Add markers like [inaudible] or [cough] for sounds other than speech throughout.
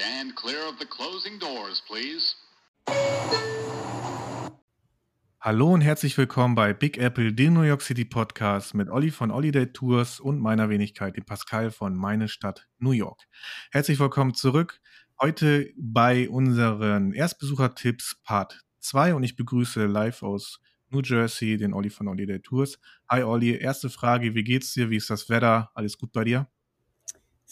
Stand clear of the closing doors, please. Hallo und herzlich willkommen bei Big Apple, dem New York City Podcast mit Olli von Holiday Tours und meiner Wenigkeit, dem Pascal von Meine Stadt New York. Herzlich willkommen zurück. Heute bei unseren Erstbesuchertipps Part 2 und ich begrüße live aus New Jersey den Olli von Holiday Tours. Hi Olli, erste Frage, wie geht's dir? Wie ist das Wetter? Alles gut bei dir?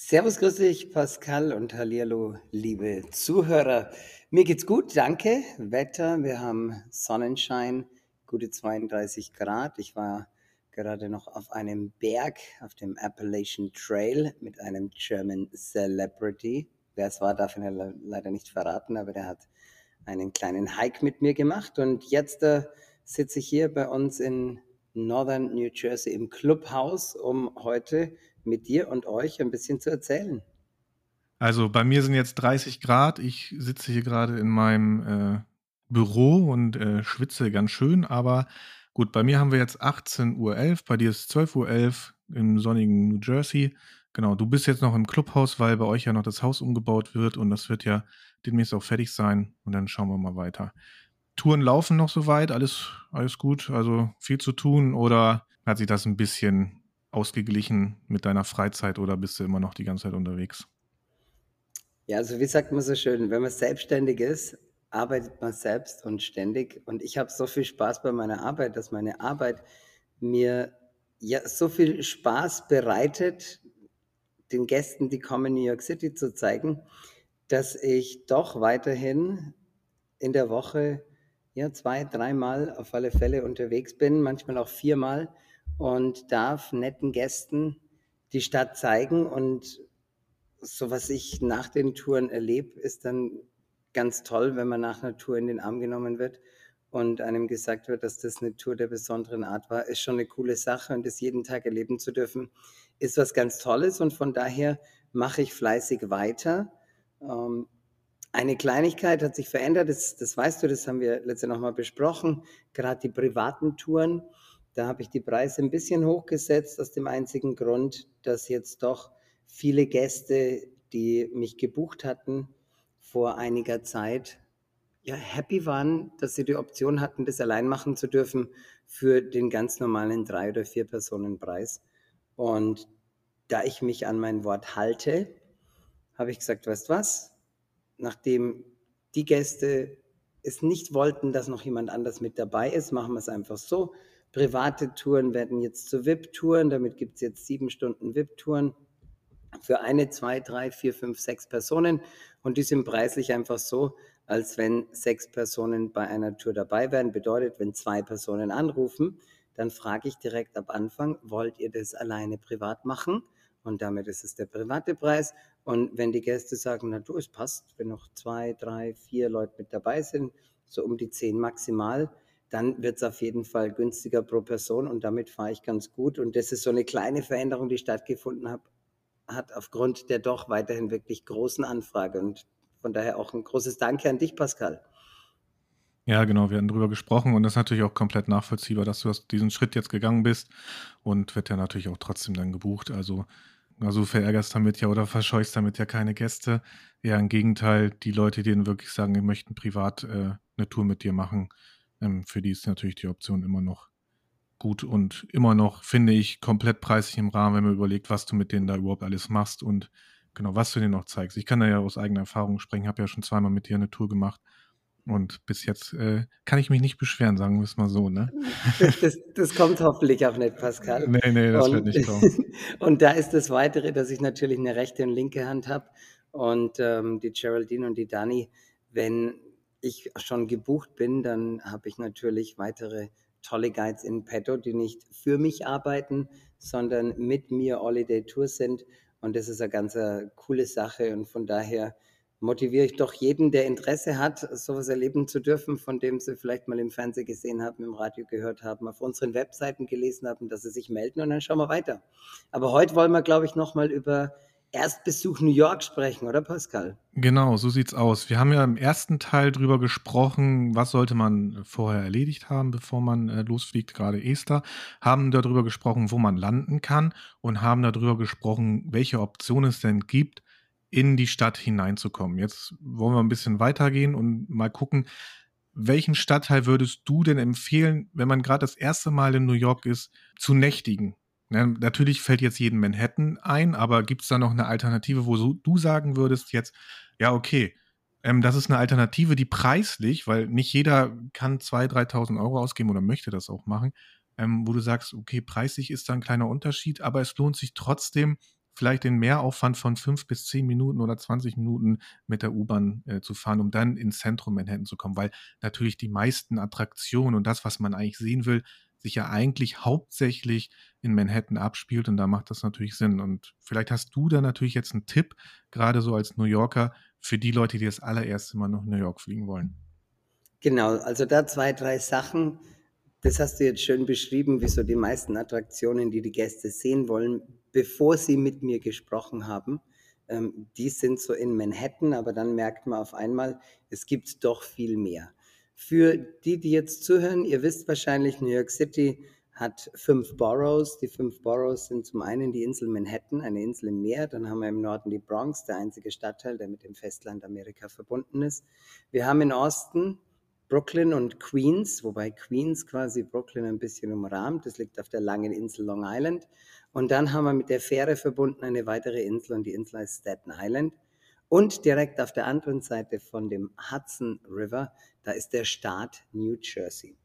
Servus, grüß dich, Pascal und Hallihallo, liebe Zuhörer. Mir geht's gut, danke. Wetter, wir haben Sonnenschein, gute 32 Grad. Ich war gerade noch auf einem Berg, auf dem Appalachian Trail mit einem German Celebrity. Wer es war, darf ich leider nicht verraten, aber der hat einen kleinen Hike mit mir gemacht. Und jetzt äh, sitze ich hier bei uns in Northern New Jersey im Clubhaus, um heute mit dir und euch ein bisschen zu erzählen. Also bei mir sind jetzt 30 Grad. Ich sitze hier gerade in meinem äh, Büro und äh, schwitze ganz schön. Aber gut, bei mir haben wir jetzt 18.11 Uhr. Bei dir ist 12.11 Uhr im sonnigen New Jersey. Genau, du bist jetzt noch im Clubhaus, weil bei euch ja noch das Haus umgebaut wird und das wird ja demnächst auch fertig sein. Und dann schauen wir mal weiter. Touren laufen noch soweit, alles, alles gut, also viel zu tun oder hat sich das ein bisschen ausgeglichen mit deiner Freizeit oder bist du immer noch die ganze Zeit unterwegs? Ja, also wie sagt man so schön, wenn man selbstständig ist, arbeitet man selbst und ständig. Und ich habe so viel Spaß bei meiner Arbeit, dass meine Arbeit mir ja so viel Spaß bereitet, den Gästen, die kommen, New York City zu zeigen, dass ich doch weiterhin in der Woche ja zwei, dreimal auf alle Fälle unterwegs bin, manchmal auch viermal und darf netten Gästen die Stadt zeigen. Und so was ich nach den Touren erlebe, ist dann ganz toll, wenn man nach einer Tour in den Arm genommen wird und einem gesagt wird, dass das eine Tour der besonderen Art war, ist schon eine coole Sache und das jeden Tag erleben zu dürfen, ist was ganz Tolles und von daher mache ich fleißig weiter. Ähm, eine Kleinigkeit hat sich verändert, das, das weißt du, das haben wir letzte noch mal besprochen, gerade die privaten Touren da habe ich die Preise ein bisschen hochgesetzt, aus dem einzigen Grund, dass jetzt doch viele Gäste, die mich gebucht hatten vor einiger Zeit, ja, happy waren, dass sie die Option hatten, das allein machen zu dürfen für den ganz normalen drei- oder vier Personen Preis. Und da ich mich an mein Wort halte, habe ich gesagt, weißt was? Nachdem die Gäste es nicht wollten, dass noch jemand anders mit dabei ist, machen wir es einfach so. Private Touren werden jetzt zu VIP-Touren. Damit gibt es jetzt sieben Stunden VIP-Touren für eine, zwei, drei, vier, fünf, sechs Personen. Und die sind preislich einfach so, als wenn sechs Personen bei einer Tour dabei wären. Bedeutet, wenn zwei Personen anrufen, dann frage ich direkt ab Anfang, wollt ihr das alleine privat machen? Und damit ist es der private Preis. Und wenn die Gäste sagen, na du, es passt, wenn noch zwei, drei, vier Leute mit dabei sind, so um die zehn maximal, dann wird es auf jeden Fall günstiger pro Person und damit fahre ich ganz gut. Und das ist so eine kleine Veränderung, die stattgefunden hat, hat aufgrund der doch weiterhin wirklich großen Anfrage. Und von daher auch ein großes Danke an dich, Pascal. Ja, genau, wir hatten darüber gesprochen und das ist natürlich auch komplett nachvollziehbar, dass du diesen Schritt jetzt gegangen bist und wird ja natürlich auch trotzdem dann gebucht. Also, also verärgerst damit ja oder verscheuchst damit ja keine Gäste. Eher im Gegenteil, die Leute, die dann wirklich sagen, die möchten privat äh, eine Tour mit dir machen, ähm, für die ist natürlich die Option immer noch gut und immer noch, finde ich, komplett preislich im Rahmen, wenn man überlegt, was du mit denen da überhaupt alles machst und genau, was du denen noch zeigst. Ich kann da ja aus eigener Erfahrung sprechen, habe ja schon zweimal mit dir eine Tour gemacht. Und bis jetzt äh, kann ich mich nicht beschweren, sagen wir es mal so, ne? Das, das, das kommt hoffentlich auch nicht, Pascal. Nee, nee, das und, wird nicht kommen. [laughs] und da ist das Weitere, dass ich natürlich eine rechte und linke Hand habe. Und ähm, die Geraldine und die Dani, wenn ich schon gebucht bin, dann habe ich natürlich weitere tolle Guides in petto, die nicht für mich arbeiten, sondern mit mir Holiday Tour sind. Und das ist eine ganz äh, coole Sache. Und von daher motiviere ich doch jeden, der Interesse hat, sowas erleben zu dürfen, von dem sie vielleicht mal im Fernsehen gesehen haben, im Radio gehört haben, auf unseren Webseiten gelesen haben, dass sie sich melden und dann schauen wir weiter. Aber heute wollen wir, glaube ich, nochmal über Erstbesuch New York sprechen, oder Pascal? Genau, so sieht's aus. Wir haben ja im ersten Teil drüber gesprochen, was sollte man vorher erledigt haben, bevor man äh, losfliegt, gerade Esther. Haben darüber gesprochen, wo man landen kann und haben darüber gesprochen, welche Optionen es denn gibt, in die Stadt hineinzukommen. Jetzt wollen wir ein bisschen weitergehen und mal gucken, welchen Stadtteil würdest du denn empfehlen, wenn man gerade das erste Mal in New York ist, zu nächtigen? Ja, natürlich fällt jetzt jeden Manhattan ein, aber gibt es da noch eine Alternative, wo so, du sagen würdest jetzt, ja, okay, ähm, das ist eine Alternative, die preislich, weil nicht jeder kann 2.000, 3.000 Euro ausgeben oder möchte das auch machen, ähm, wo du sagst, okay, preislich ist da ein kleiner Unterschied, aber es lohnt sich trotzdem, vielleicht den Mehraufwand von fünf bis zehn Minuten oder 20 Minuten mit der U-Bahn äh, zu fahren, um dann ins Zentrum Manhattan zu kommen, weil natürlich die meisten Attraktionen und das, was man eigentlich sehen will, sich ja eigentlich hauptsächlich in Manhattan abspielt und da macht das natürlich Sinn. Und vielleicht hast du da natürlich jetzt einen Tipp, gerade so als New Yorker, für die Leute, die das allererste Mal nach New York fliegen wollen. Genau, also da zwei, drei Sachen. Das hast du jetzt schön beschrieben, wie so die meisten Attraktionen, die die Gäste sehen wollen, bevor sie mit mir gesprochen haben. Ähm, die sind so in Manhattan, aber dann merkt man auf einmal, es gibt doch viel mehr. Für die, die jetzt zuhören, ihr wisst wahrscheinlich, New York City hat fünf Boroughs. Die fünf Boroughs sind zum einen die Insel Manhattan, eine Insel im Meer. Dann haben wir im Norden die Bronx, der einzige Stadtteil, der mit dem Festland Amerika verbunden ist. Wir haben in Osten Brooklyn und Queens, wobei Queens quasi Brooklyn ein bisschen umrahmt. Das liegt auf der langen Insel Long Island. Und dann haben wir mit der Fähre verbunden eine weitere Insel und die Insel heißt Staten Island. Und direkt auf der anderen Seite von dem Hudson River, da ist der Staat New Jersey.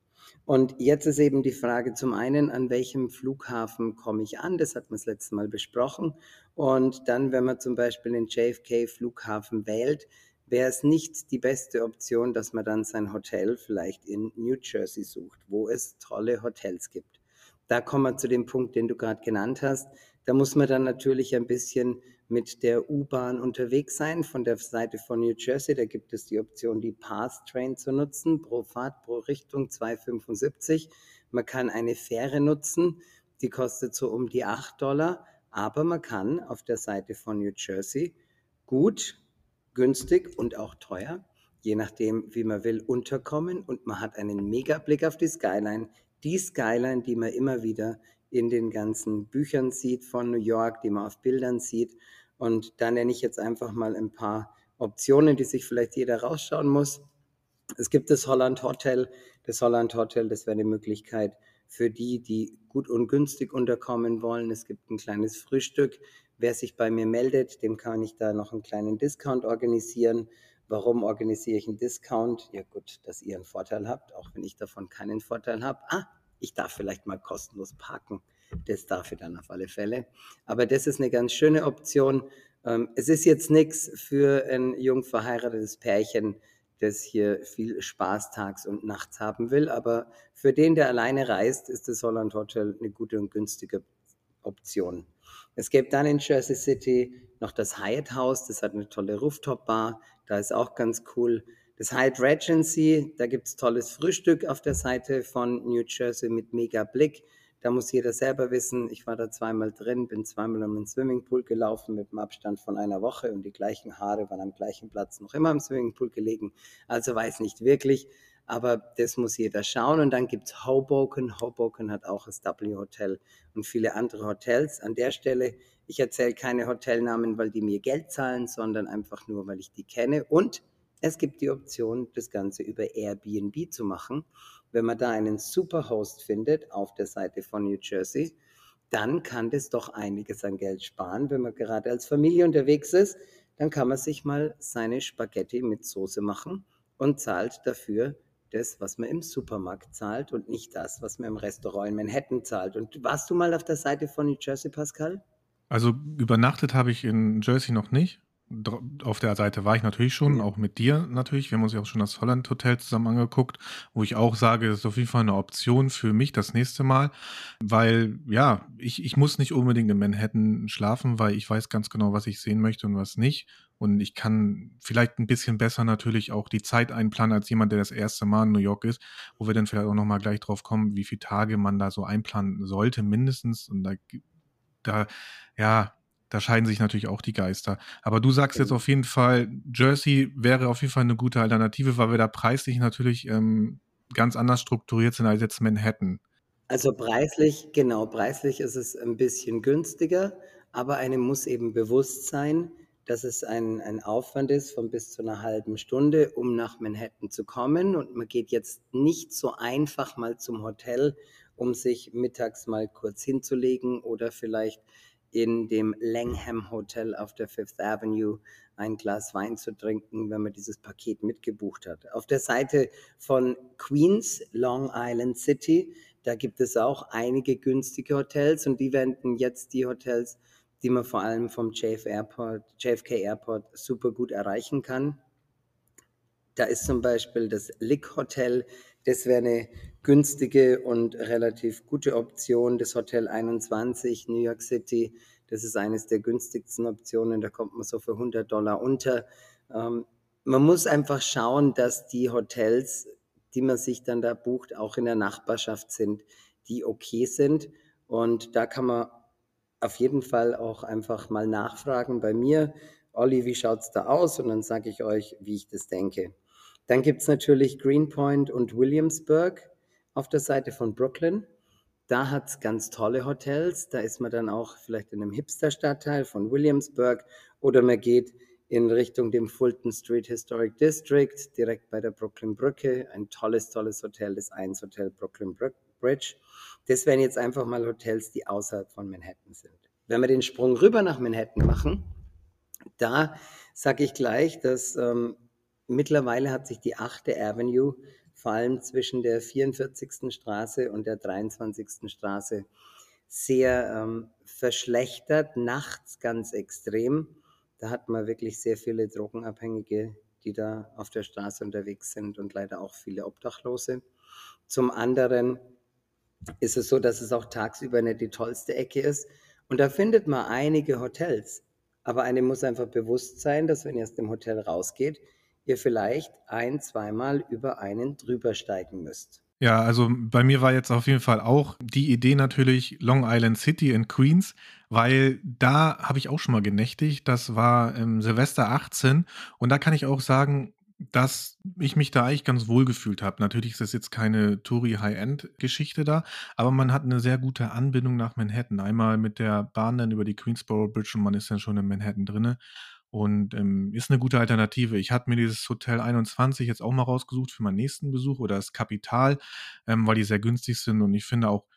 Und jetzt ist eben die Frage zum einen, an welchem Flughafen komme ich an? Das hat man das letzte Mal besprochen. Und dann, wenn man zum Beispiel den JFK-Flughafen wählt, wäre es nicht die beste Option, dass man dann sein Hotel vielleicht in New Jersey sucht, wo es tolle Hotels gibt. Da kommen wir zu dem Punkt, den du gerade genannt hast. Da muss man dann natürlich ein bisschen mit der U-Bahn unterwegs sein. Von der Seite von New Jersey, da gibt es die Option, die Path Train zu nutzen, pro Fahrt, pro Richtung 2,75. Man kann eine Fähre nutzen, die kostet so um die 8 Dollar, aber man kann auf der Seite von New Jersey gut, günstig und auch teuer, je nachdem, wie man will, unterkommen und man hat einen mega Blick auf die Skyline. Die Skyline, die man immer wieder in den ganzen Büchern sieht von New York, die man auf Bildern sieht. Und da nenne ich jetzt einfach mal ein paar Optionen, die sich vielleicht jeder rausschauen muss. Es gibt das Holland Hotel. Das Holland Hotel, das wäre eine Möglichkeit für die, die gut und günstig unterkommen wollen. Es gibt ein kleines Frühstück. Wer sich bei mir meldet, dem kann ich da noch einen kleinen Discount organisieren. Warum organisiere ich einen Discount? Ja gut, dass ihr einen Vorteil habt, auch wenn ich davon keinen Vorteil habe. Ah, ich darf vielleicht mal kostenlos parken. Das darf ich dann auf alle Fälle. Aber das ist eine ganz schöne Option. Ähm, es ist jetzt nichts für ein jung verheiratetes Pärchen, das hier viel Spaß tags und nachts haben will. Aber für den, der alleine reist, ist das Holland Hotel eine gute und günstige Option. Es gibt dann in Jersey City noch das Hyatt House, das hat eine tolle Rooftop-Bar, da ist auch ganz cool. Das Hyatt Regency, da gibt es tolles Frühstück auf der Seite von New Jersey mit mega Blick. Da muss jeder selber wissen. Ich war da zweimal drin, bin zweimal um den Swimmingpool gelaufen mit einem Abstand von einer Woche und die gleichen Haare waren am gleichen Platz noch immer im Swimmingpool gelegen. Also weiß nicht wirklich, aber das muss jeder schauen. Und dann gibt es Hoboken. Hoboken hat auch das W Hotel und viele andere Hotels. An der Stelle, ich erzähle keine Hotelnamen, weil die mir Geld zahlen, sondern einfach nur, weil ich die kenne. Und es gibt die Option, das Ganze über Airbnb zu machen. Wenn man da einen super Host findet auf der Seite von New Jersey, dann kann das doch einiges an Geld sparen. Wenn man gerade als Familie unterwegs ist, dann kann man sich mal seine Spaghetti mit Soße machen und zahlt dafür das, was man im Supermarkt zahlt und nicht das, was man im Restaurant in Manhattan zahlt. Und warst du mal auf der Seite von New Jersey, Pascal? Also übernachtet habe ich in Jersey noch nicht auf der Seite war ich natürlich schon, auch mit dir natürlich. Wir haben uns ja auch schon das Holland Hotel zusammen angeguckt, wo ich auch sage, das ist auf jeden Fall eine Option für mich das nächste Mal, weil ja, ich, ich muss nicht unbedingt in Manhattan schlafen, weil ich weiß ganz genau, was ich sehen möchte und was nicht. Und ich kann vielleicht ein bisschen besser natürlich auch die Zeit einplanen als jemand, der das erste Mal in New York ist, wo wir dann vielleicht auch nochmal gleich drauf kommen, wie viele Tage man da so einplanen sollte, mindestens. Und da, da ja, da scheiden sich natürlich auch die Geister. Aber du sagst jetzt auf jeden Fall, Jersey wäre auf jeden Fall eine gute Alternative, weil wir da preislich natürlich ähm, ganz anders strukturiert sind als jetzt Manhattan. Also preislich, genau, preislich ist es ein bisschen günstiger, aber einem muss eben bewusst sein, dass es ein, ein Aufwand ist von bis zu einer halben Stunde, um nach Manhattan zu kommen. Und man geht jetzt nicht so einfach mal zum Hotel, um sich mittags mal kurz hinzulegen oder vielleicht in dem Langham Hotel auf der Fifth Avenue ein Glas Wein zu trinken, wenn man dieses Paket mitgebucht hat. Auf der Seite von Queens, Long Island City, da gibt es auch einige günstige Hotels und die wenden jetzt die Hotels die man vor allem vom JF Airport, JFK Airport super gut erreichen kann. Da ist zum Beispiel das Lick Hotel. Das wäre eine günstige und relativ gute Option. Das Hotel 21 New York City, das ist eines der günstigsten Optionen. Da kommt man so für 100 Dollar unter. Ähm, man muss einfach schauen, dass die Hotels, die man sich dann da bucht, auch in der Nachbarschaft sind, die okay sind. Und da kann man auf jeden Fall auch einfach mal nachfragen bei mir. Olli, wie schaut es da aus? Und dann sage ich euch, wie ich das denke. Dann gibt es natürlich Greenpoint und Williamsburg auf der Seite von Brooklyn. Da hat es ganz tolle Hotels. Da ist man dann auch vielleicht in einem Hipster-Stadtteil von Williamsburg oder man geht in Richtung dem Fulton Street Historic District, direkt bei der Brooklyn Brücke. Ein tolles, tolles Hotel, das 1 Hotel Brooklyn Bridge. Das wären jetzt einfach mal Hotels, die außerhalb von Manhattan sind. Wenn wir den Sprung rüber nach Manhattan machen, da sage ich gleich, dass ähm, mittlerweile hat sich die 8. Avenue vor allem zwischen der 44. Straße und der 23. Straße sehr ähm, verschlechtert, nachts ganz extrem. Da hat man wirklich sehr viele Drogenabhängige, die da auf der Straße unterwegs sind und leider auch viele Obdachlose. Zum anderen ist es so, dass es auch tagsüber nicht die tollste Ecke ist. Und da findet man einige Hotels. Aber einem muss einfach bewusst sein, dass wenn ihr aus dem Hotel rausgeht, ihr vielleicht ein, zweimal über einen drüber steigen müsst. Ja, also bei mir war jetzt auf jeden Fall auch die Idee natürlich Long Island City in Queens, weil da habe ich auch schon mal genächtigt. Das war im Silvester 18 und da kann ich auch sagen, dass ich mich da eigentlich ganz wohl gefühlt habe. Natürlich ist das jetzt keine Touri-High-End-Geschichte da, aber man hat eine sehr gute Anbindung nach Manhattan. Einmal mit der Bahn dann über die Queensboro Bridge und man ist dann schon in Manhattan drinne und ähm, ist eine gute Alternative. Ich hatte mir dieses Hotel 21 jetzt auch mal rausgesucht für meinen nächsten Besuch oder das Kapital, ähm, weil die sehr günstig sind und ich finde auch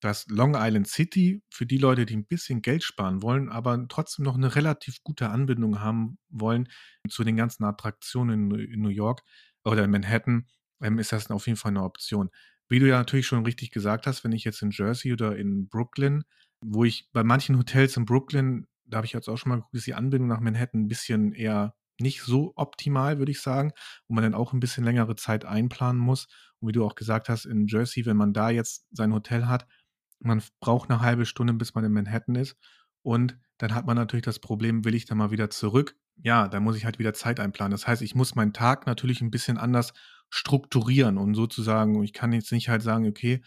dass Long Island City für die Leute, die ein bisschen Geld sparen wollen, aber trotzdem noch eine relativ gute Anbindung haben wollen zu den ganzen Attraktionen in, New York oder in Manhattan, ähm, ist das auf jeden Fall eine Option. Wie du ja natürlich schon richtig gesagt hast, wenn ich jetzt in Jersey oder in Brooklyn, wo ich bei manchen Hotels in Brooklyn, da habe ich jetzt auch schon mal geguckt, ist die Anbindung nach Manhattan ein bisschen eher nicht so optimal, würde ich sagen, wo man dann auch ein bisschen längere Zeit einplanen muss. Und wie du auch gesagt hast, in Jersey, wenn man da jetzt sein Hotel hat, man braucht eine halbe Stunde, bis man in Manhattan ist. Und dann hat man natürlich das Problem, will ich da mal wieder zurück? Ja, da muss ich halt wieder Zeit einplanen. Das heißt, ich muss meinen Tag natürlich ein bisschen anders strukturieren und sozusagen, ich kann jetzt nicht halt sagen, okay,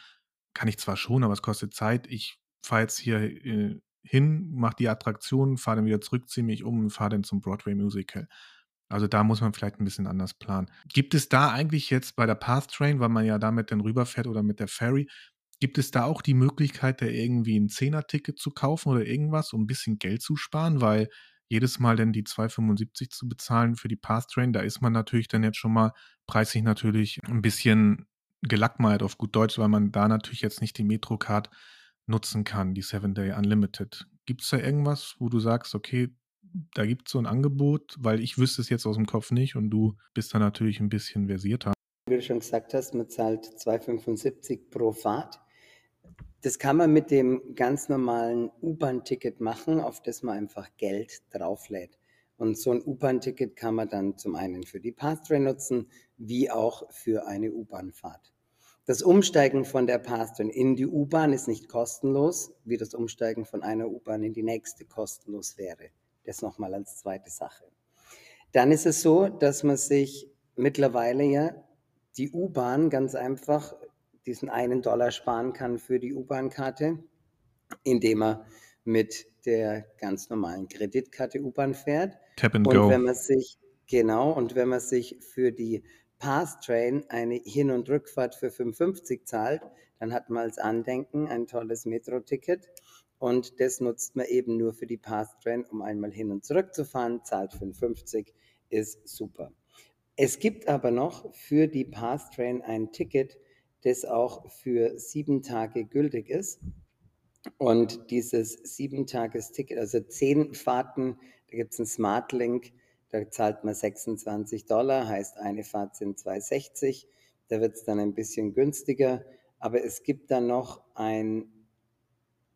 kann ich zwar schon, aber es kostet Zeit. Ich fahre jetzt hier äh, hin, mache die Attraktion, fahre dann wieder zurück, ziehe mich um und fahre dann zum Broadway Musical. Also da muss man vielleicht ein bisschen anders planen. Gibt es da eigentlich jetzt bei der Path Train, weil man ja damit dann rüberfährt oder mit der Ferry, Gibt es da auch die Möglichkeit, da irgendwie ein Zehner-Ticket zu kaufen oder irgendwas, um ein bisschen Geld zu sparen? Weil jedes Mal dann die 2,75 zu bezahlen für die Path-Train, da ist man natürlich dann jetzt schon mal preislich natürlich ein bisschen gelackmeiert auf gut Deutsch, weil man da natürlich jetzt nicht die Metrocard nutzen kann, die Seven Day Unlimited. Gibt es da irgendwas, wo du sagst, okay, da gibt es so ein Angebot, weil ich wüsste es jetzt aus dem Kopf nicht und du bist da natürlich ein bisschen versierter. Wie du schon gesagt hast, man zahlt 2,75 pro Fahrt. Das kann man mit dem ganz normalen U-Bahn-Ticket machen, auf das man einfach Geld drauflädt. Und so ein U-Bahn-Ticket kann man dann zum einen für die Pathtrain nutzen, wie auch für eine U-Bahn-Fahrt. Das Umsteigen von der Pathtrain in die U-Bahn ist nicht kostenlos, wie das Umsteigen von einer U-Bahn in die nächste kostenlos wäre. Das nochmal als zweite Sache. Dann ist es so, dass man sich mittlerweile ja die U-Bahn ganz einfach diesen einen Dollar sparen kann für die U-Bahn-Karte, indem er mit der ganz normalen Kreditkarte U-Bahn fährt. Tap and und go. wenn man sich genau und wenn man sich für die Path Train eine Hin- und Rückfahrt für 55 zahlt, dann hat man als Andenken ein tolles Metro-Ticket und das nutzt man eben nur für die Pass-Train, um einmal hin und zurück zu fahren, zahlt 55, ist super. Es gibt aber noch für die Pass-Train ein Ticket, das auch für sieben Tage gültig ist. Und dieses sieben Tages-Ticket, also zehn Fahrten, da gibt es einen Smart Link, da zahlt man 26 Dollar, heißt eine Fahrt sind 260. Da wird es dann ein bisschen günstiger. Aber es gibt dann noch ein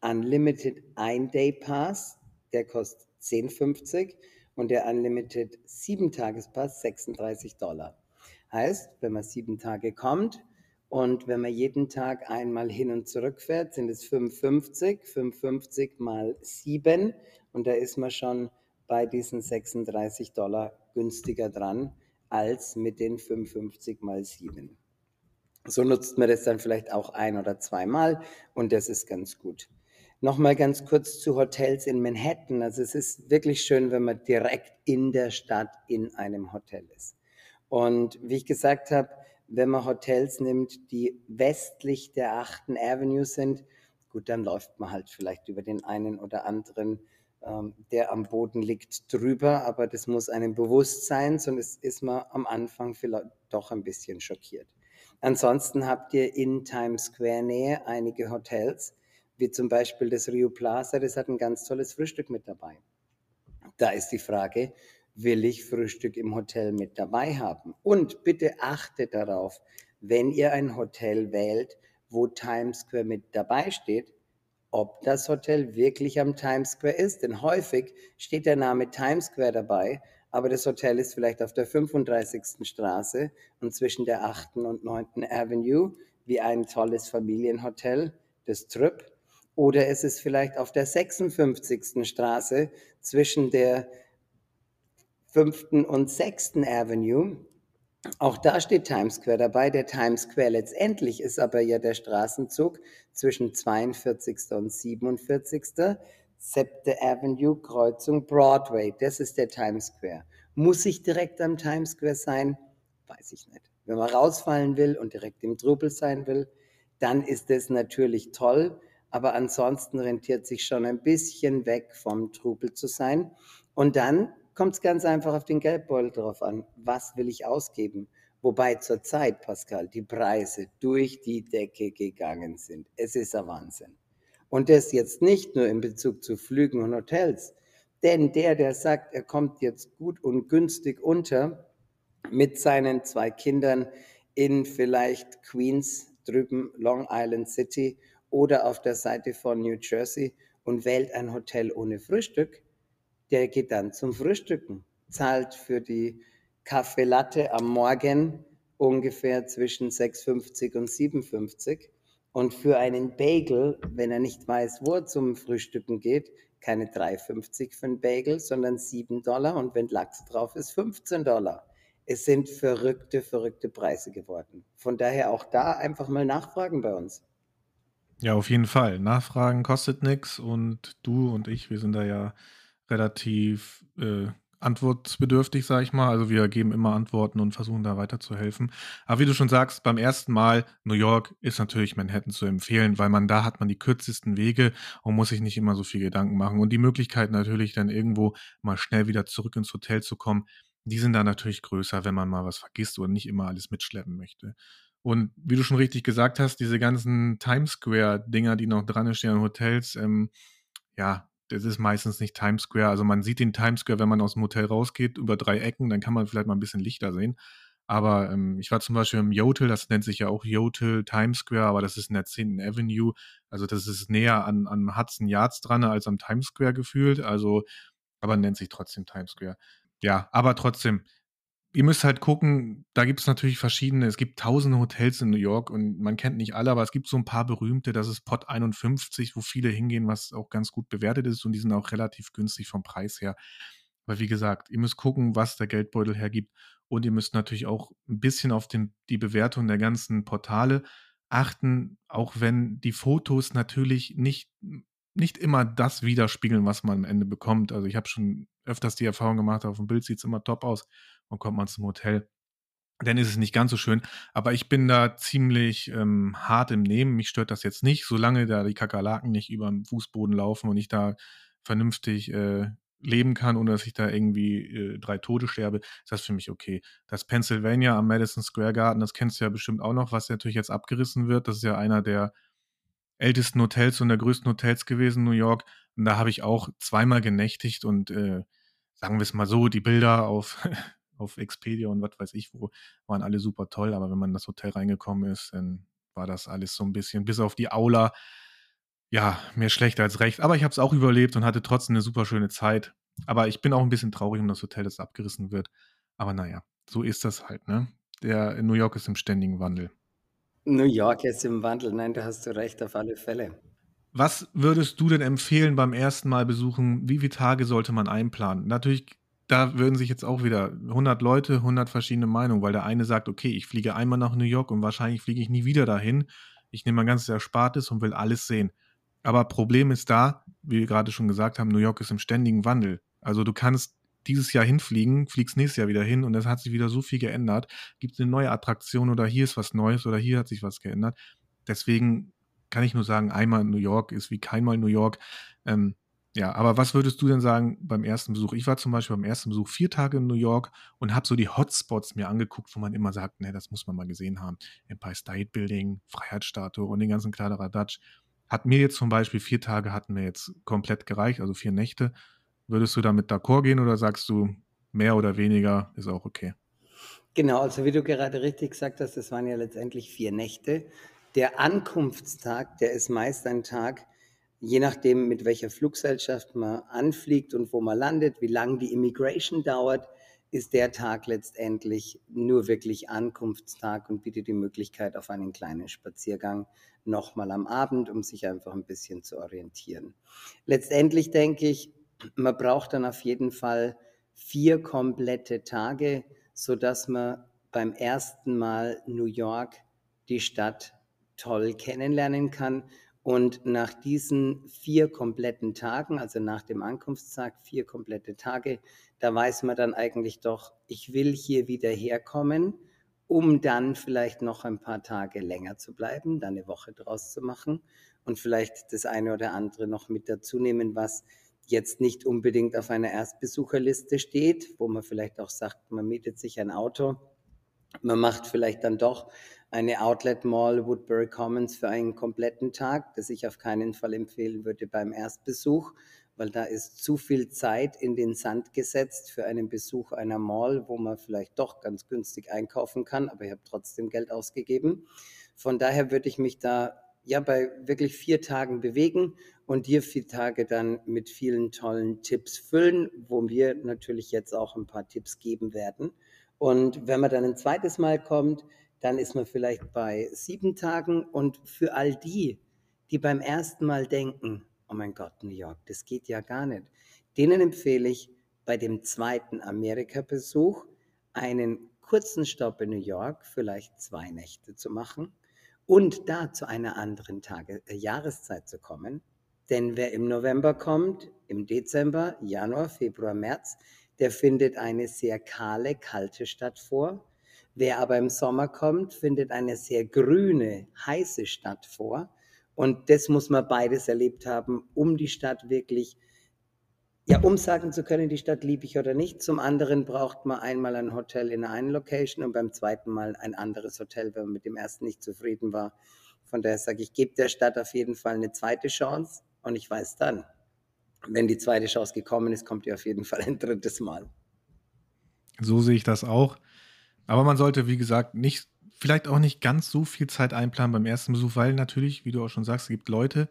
Unlimited Ein-Day-Pass, der kostet 10,50 und der Unlimited 7-Tages-Pass 36 Dollar. Heißt, wenn man sieben Tage kommt und wenn man jeden Tag einmal hin und zurück fährt, sind es 55, 55 mal 7 und da ist man schon bei diesen 36 Dollar günstiger dran als mit den 55 mal 7. So nutzt man das dann vielleicht auch ein oder zweimal und das ist ganz gut. Nochmal ganz kurz zu Hotels in Manhattan. Also es ist wirklich schön, wenn man direkt in der Stadt in einem Hotel ist. Und wie ich gesagt habe, wenn man Hotels nimmt, die westlich der 8. Avenue sind, gut, dann läuft man halt vielleicht über den einen oder anderen, der am Boden liegt, drüber, aber das muss einem bewusst sein, sonst ist man am Anfang vielleicht doch ein bisschen schockiert. Ansonsten habt ihr in Times Square Nähe einige Hotels, wie zum Beispiel das Rio Plaza, das hat ein ganz tolles Frühstück mit dabei. Da ist die Frage, will ich Frühstück im Hotel mit dabei haben? Und bitte achtet darauf, wenn ihr ein Hotel wählt, wo Times Square mit dabei steht, ob das Hotel wirklich am Times Square ist. Denn häufig steht der Name Times Square dabei, aber das Hotel ist vielleicht auf der 35. Straße und zwischen der 8. und 9. Avenue, wie ein tolles Familienhotel, das Trip. Oder es ist vielleicht auf der 56. Straße zwischen der 5. und 6. Avenue. Auch da steht Times Square dabei. Der Times Square letztendlich ist aber ja der Straßenzug zwischen 42. und 47. 7. Avenue, Kreuzung Broadway. Das ist der Times Square. Muss ich direkt am Times Square sein? Weiß ich nicht. Wenn man rausfallen will und direkt im Trubel sein will, dann ist das natürlich toll. Aber ansonsten rentiert sich schon ein bisschen weg vom Trubel zu sein. Und dann kommt es ganz einfach auf den Geldbeutel drauf an. Was will ich ausgeben? Wobei zurzeit, Pascal, die Preise durch die Decke gegangen sind. Es ist ein Wahnsinn. Und das jetzt nicht nur in Bezug zu Flügen und Hotels. Denn der, der sagt, er kommt jetzt gut und günstig unter mit seinen zwei Kindern in vielleicht Queens drüben, Long Island City oder auf der Seite von New Jersey und wählt ein Hotel ohne Frühstück, der geht dann zum Frühstücken, zahlt für die Kaffee Latte am Morgen ungefähr zwischen 6,50 und 7,50 und für einen Bagel, wenn er nicht weiß, wo er zum Frühstücken geht, keine 3,50 für einen Bagel, sondern 7 Dollar und wenn Lachs drauf ist, 15 Dollar. Es sind verrückte, verrückte Preise geworden. Von daher auch da einfach mal nachfragen bei uns. Ja, auf jeden Fall. Nachfragen kostet nichts und du und ich, wir sind da ja relativ äh, antwortbedürftig, sage ich mal. Also wir geben immer Antworten und versuchen da weiterzuhelfen. Aber wie du schon sagst, beim ersten Mal New York ist natürlich Manhattan zu empfehlen, weil man da hat man die kürzesten Wege und muss sich nicht immer so viel Gedanken machen. Und die Möglichkeit natürlich dann irgendwo mal schnell wieder zurück ins Hotel zu kommen, die sind da natürlich größer, wenn man mal was vergisst oder nicht immer alles mitschleppen möchte. Und wie du schon richtig gesagt hast, diese ganzen Times Square-Dinger, die noch dran stehen an Hotels, ähm, ja, das ist meistens nicht Times Square. Also man sieht den Times Square, wenn man aus dem Hotel rausgeht, über drei Ecken, dann kann man vielleicht mal ein bisschen Lichter sehen. Aber ähm, ich war zum Beispiel im Yotel, das nennt sich ja auch Yotel Times Square, aber das ist in der 10. Avenue. Also das ist näher an, an Hudson Yards dran als am Times Square gefühlt. Also, aber nennt sich trotzdem Times Square. Ja, aber trotzdem, ihr müsst halt gucken, da gibt es natürlich verschiedene, es gibt tausende Hotels in New York und man kennt nicht alle, aber es gibt so ein paar berühmte, das ist Pot 51, wo viele hingehen, was auch ganz gut bewertet ist und die sind auch relativ günstig vom Preis her. Aber wie gesagt, ihr müsst gucken, was der Geldbeutel hergibt und ihr müsst natürlich auch ein bisschen auf den, die Bewertung der ganzen Portale achten, auch wenn die Fotos natürlich nicht, nicht immer das widerspiegeln, was man am Ende bekommt. Also ich habe schon öfters die Erfahrung gemacht, auf dem Bild sieht es immer top aus und kommt man zum Hotel, dann ist es nicht ganz so schön. Aber ich bin da ziemlich ähm, hart im Nehmen. Mich stört das jetzt nicht, solange da die Kakerlaken nicht über dem Fußboden laufen und ich da vernünftig äh, leben kann, ohne dass ich da irgendwie äh, drei Tote sterbe, ist das für mich okay. Das Pennsylvania am Madison Square Garden, das kennst du ja bestimmt auch noch, was natürlich jetzt abgerissen wird. Das ist ja einer der ältesten Hotels und der größten Hotels gewesen in New York. Und da habe ich auch zweimal genächtigt und äh, sagen wir es mal so, die Bilder auf, [laughs] auf Expedia und was weiß ich wo waren alle super toll, aber wenn man in das Hotel reingekommen ist, dann war das alles so ein bisschen, bis auf die Aula, ja, mehr schlecht als recht. Aber ich habe es auch überlebt und hatte trotzdem eine super schöne Zeit. Aber ich bin auch ein bisschen traurig um das Hotel, das abgerissen wird. Aber naja, so ist das halt, ne? Der New York ist im ständigen Wandel. New York ist im Wandel. Nein, da hast du recht, auf alle Fälle. Was würdest du denn empfehlen beim ersten Mal besuchen? Wie viele Tage sollte man einplanen? Natürlich, da würden sich jetzt auch wieder 100 Leute, 100 verschiedene Meinungen, weil der eine sagt, okay, ich fliege einmal nach New York und wahrscheinlich fliege ich nie wieder dahin. Ich nehme mein ganzes Erspartes und will alles sehen. Aber Problem ist da, wie wir gerade schon gesagt haben, New York ist im ständigen Wandel. Also du kannst dieses Jahr hinfliegen, fliegst nächstes Jahr wieder hin und es hat sich wieder so viel geändert. Gibt es eine neue Attraktion oder hier ist was Neues oder hier hat sich was geändert. Deswegen kann ich nur sagen, einmal New York ist wie keinmal New York. Ähm, ja, aber was würdest du denn sagen beim ersten Besuch? Ich war zum Beispiel beim ersten Besuch vier Tage in New York und habe so die Hotspots mir angeguckt, wo man immer sagt, ne, das muss man mal gesehen haben. Empire State Building, Freiheitsstatue und den ganzen Kladderadatsch. Hat mir jetzt zum Beispiel vier Tage hatten mir jetzt komplett gereicht, also vier Nächte. Würdest du damit d'accord gehen oder sagst du, mehr oder weniger ist auch okay? Genau, also wie du gerade richtig gesagt hast, das waren ja letztendlich vier Nächte. Der Ankunftstag, der ist meist ein Tag, je nachdem, mit welcher Fluggesellschaft man anfliegt und wo man landet, wie lange die Immigration dauert, ist der Tag letztendlich nur wirklich Ankunftstag und bietet die Möglichkeit auf einen kleinen Spaziergang nochmal am Abend, um sich einfach ein bisschen zu orientieren. Letztendlich denke ich, man braucht dann auf jeden Fall vier komplette Tage, sodass man beim ersten Mal New York, die Stadt, toll kennenlernen kann. Und nach diesen vier kompletten Tagen, also nach dem Ankunftstag, vier komplette Tage, da weiß man dann eigentlich doch, ich will hier wieder herkommen, um dann vielleicht noch ein paar Tage länger zu bleiben, dann eine Woche draus zu machen und vielleicht das eine oder andere noch mit dazu nehmen, was jetzt nicht unbedingt auf einer Erstbesucherliste steht, wo man vielleicht auch sagt, man mietet sich ein Auto, man macht vielleicht dann doch eine Outlet Mall Woodbury Commons für einen kompletten Tag, das ich auf keinen Fall empfehlen würde beim Erstbesuch, weil da ist zu viel Zeit in den Sand gesetzt für einen Besuch einer Mall, wo man vielleicht doch ganz günstig einkaufen kann, aber ich habe trotzdem Geld ausgegeben. Von daher würde ich mich da ja bei wirklich vier Tagen bewegen und dir vier Tage dann mit vielen tollen Tipps füllen, wo wir natürlich jetzt auch ein paar Tipps geben werden. Und wenn man dann ein zweites Mal kommt, dann ist man vielleicht bei sieben Tagen. Und für all die, die beim ersten Mal denken, oh mein Gott, New York, das geht ja gar nicht, denen empfehle ich bei dem zweiten Amerika-Besuch einen kurzen Stopp in New York, vielleicht zwei Nächte zu machen und da zu einer anderen Tage, äh, Jahreszeit zu kommen. Denn wer im November kommt, im Dezember, Januar, Februar, März, der findet eine sehr kahle, kalte Stadt vor. Wer aber im Sommer kommt, findet eine sehr grüne, heiße Stadt vor. Und das muss man beides erlebt haben, um die Stadt wirklich, ja, um sagen zu können, die Stadt liebe ich oder nicht. Zum anderen braucht man einmal ein Hotel in einer Location und beim zweiten Mal ein anderes Hotel, wenn man mit dem ersten nicht zufrieden war. Von daher sage ich, gebe der Stadt auf jeden Fall eine zweite Chance und ich weiß dann, wenn die zweite Chance gekommen ist, kommt ihr auf jeden Fall ein drittes Mal. So sehe ich das auch. Aber man sollte, wie gesagt, nicht, vielleicht auch nicht ganz so viel Zeit einplanen beim ersten Besuch, weil natürlich, wie du auch schon sagst, es gibt Leute,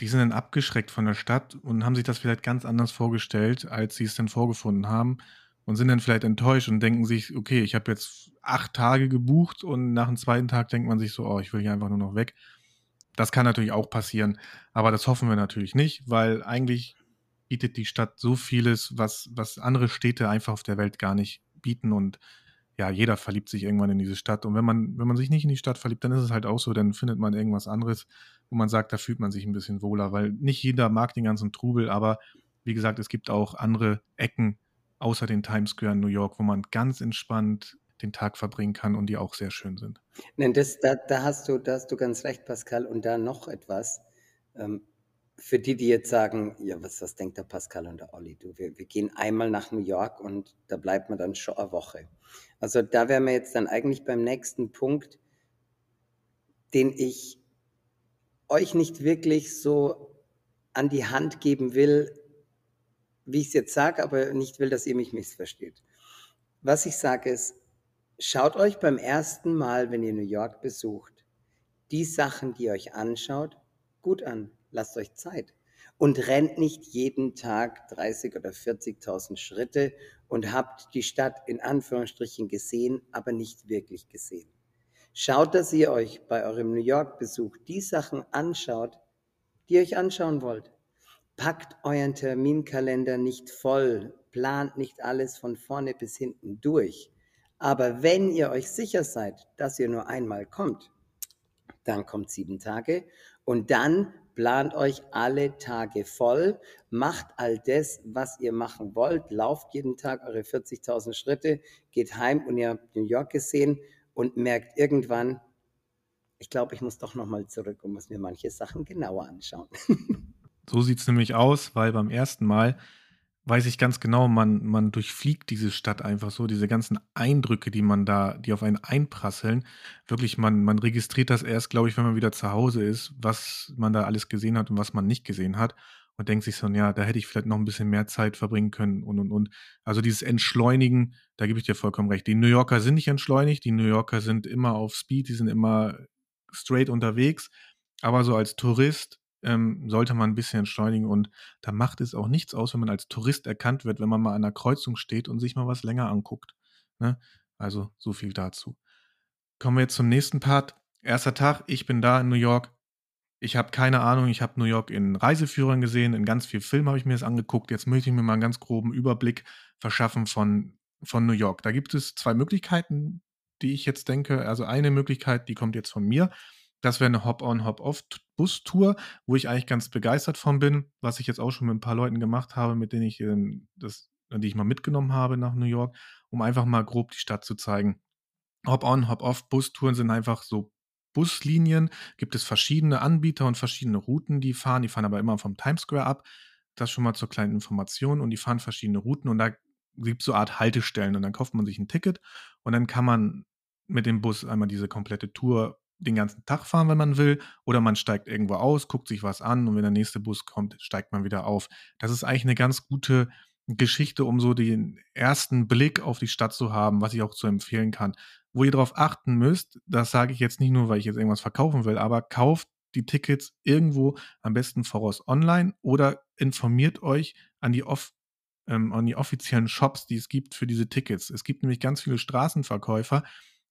die sind dann abgeschreckt von der Stadt und haben sich das vielleicht ganz anders vorgestellt, als sie es denn vorgefunden haben und sind dann vielleicht enttäuscht und denken sich, okay, ich habe jetzt acht Tage gebucht und nach dem zweiten Tag denkt man sich so, oh, ich will hier einfach nur noch weg. Das kann natürlich auch passieren, aber das hoffen wir natürlich nicht, weil eigentlich bietet die Stadt so vieles, was, was andere Städte einfach auf der Welt gar nicht bieten und ja, jeder verliebt sich irgendwann in diese Stadt. Und wenn man, wenn man sich nicht in die Stadt verliebt, dann ist es halt auch so, dann findet man irgendwas anderes, wo man sagt, da fühlt man sich ein bisschen wohler, weil nicht jeder mag den ganzen Trubel, aber wie gesagt, es gibt auch andere Ecken außer den Times Square in New York, wo man ganz entspannt den Tag verbringen kann und die auch sehr schön sind. Nein, das, da, da, hast du, da hast du ganz recht, Pascal. Und da noch etwas. Ähm, für die, die jetzt sagen, ja, was, was denkt der Pascal und der Olli? Du, wir, wir gehen einmal nach New York und da bleibt man dann schon eine Woche. Also da wären wir jetzt dann eigentlich beim nächsten Punkt, den ich euch nicht wirklich so an die Hand geben will, wie ich es jetzt sage, aber nicht will, dass ihr mich missversteht. Was ich sage ist, schaut euch beim ersten Mal, wenn ihr New York besucht, die Sachen, die ihr euch anschaut, gut an. Lasst euch Zeit. Und rennt nicht jeden Tag 30 oder 40.000 Schritte und habt die Stadt in Anführungsstrichen gesehen, aber nicht wirklich gesehen. Schaut, dass ihr euch bei eurem New York-Besuch die Sachen anschaut, die ihr euch anschauen wollt. Packt euren Terminkalender nicht voll, plant nicht alles von vorne bis hinten durch. Aber wenn ihr euch sicher seid, dass ihr nur einmal kommt, dann kommt sieben Tage und dann plant euch alle Tage voll, macht all das, was ihr machen wollt, lauft jeden Tag eure 40.000 Schritte, geht heim und ihr habt New York gesehen und merkt irgendwann, ich glaube, ich muss doch nochmal zurück und muss mir manche Sachen genauer anschauen. [laughs] so sieht es nämlich aus, weil beim ersten Mal weiß ich ganz genau, man, man durchfliegt diese Stadt einfach so, diese ganzen Eindrücke, die man da, die auf einen einprasseln. Wirklich, man, man registriert das erst, glaube ich, wenn man wieder zu Hause ist, was man da alles gesehen hat und was man nicht gesehen hat. Und denkt sich so, ja, da hätte ich vielleicht noch ein bisschen mehr Zeit verbringen können und und und. Also dieses Entschleunigen, da gebe ich dir vollkommen recht. Die New Yorker sind nicht entschleunigt, die New Yorker sind immer auf Speed, die sind immer straight unterwegs. Aber so als Tourist ähm, sollte man ein bisschen entschleunigen und da macht es auch nichts aus, wenn man als Tourist erkannt wird, wenn man mal an einer Kreuzung steht und sich mal was länger anguckt. Ne? Also so viel dazu. Kommen wir jetzt zum nächsten Part. Erster Tag, ich bin da in New York. Ich habe keine Ahnung, ich habe New York in Reiseführern gesehen, in ganz vielen Filmen habe ich mir das angeguckt. Jetzt möchte ich mir mal einen ganz groben Überblick verschaffen von, von New York. Da gibt es zwei Möglichkeiten, die ich jetzt denke. Also eine Möglichkeit, die kommt jetzt von mir. Das wäre eine Hop-on, Hop-off-Bus-Tour, wo ich eigentlich ganz begeistert von bin, was ich jetzt auch schon mit ein paar Leuten gemacht habe, mit denen ich ähm, das, die ich mal mitgenommen habe nach New York, um einfach mal grob die Stadt zu zeigen. Hop-on, Hop-off-Bustouren sind einfach so Buslinien gibt es verschiedene Anbieter und verschiedene Routen, die fahren. Die fahren aber immer vom Times Square ab. Das schon mal zur kleinen Information. Und die fahren verschiedene Routen und da gibt es so eine Art Haltestellen. Und dann kauft man sich ein Ticket und dann kann man mit dem Bus einmal diese komplette Tour den ganzen Tag fahren, wenn man will. Oder man steigt irgendwo aus, guckt sich was an und wenn der nächste Bus kommt, steigt man wieder auf. Das ist eigentlich eine ganz gute Geschichte, um so den ersten Blick auf die Stadt zu haben, was ich auch zu empfehlen kann wo ihr darauf achten müsst, das sage ich jetzt nicht nur, weil ich jetzt irgendwas verkaufen will, aber kauft die Tickets irgendwo am besten voraus online oder informiert euch an die, off, ähm, an die offiziellen Shops, die es gibt für diese Tickets. Es gibt nämlich ganz viele Straßenverkäufer,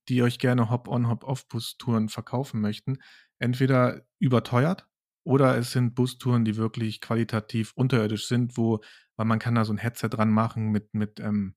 die euch gerne Hop-on, Hop-off-Bustouren verkaufen möchten. Entweder überteuert oder es sind Bustouren, die wirklich qualitativ unterirdisch sind, wo, weil man kann da so ein Headset dran machen mit, mit ähm,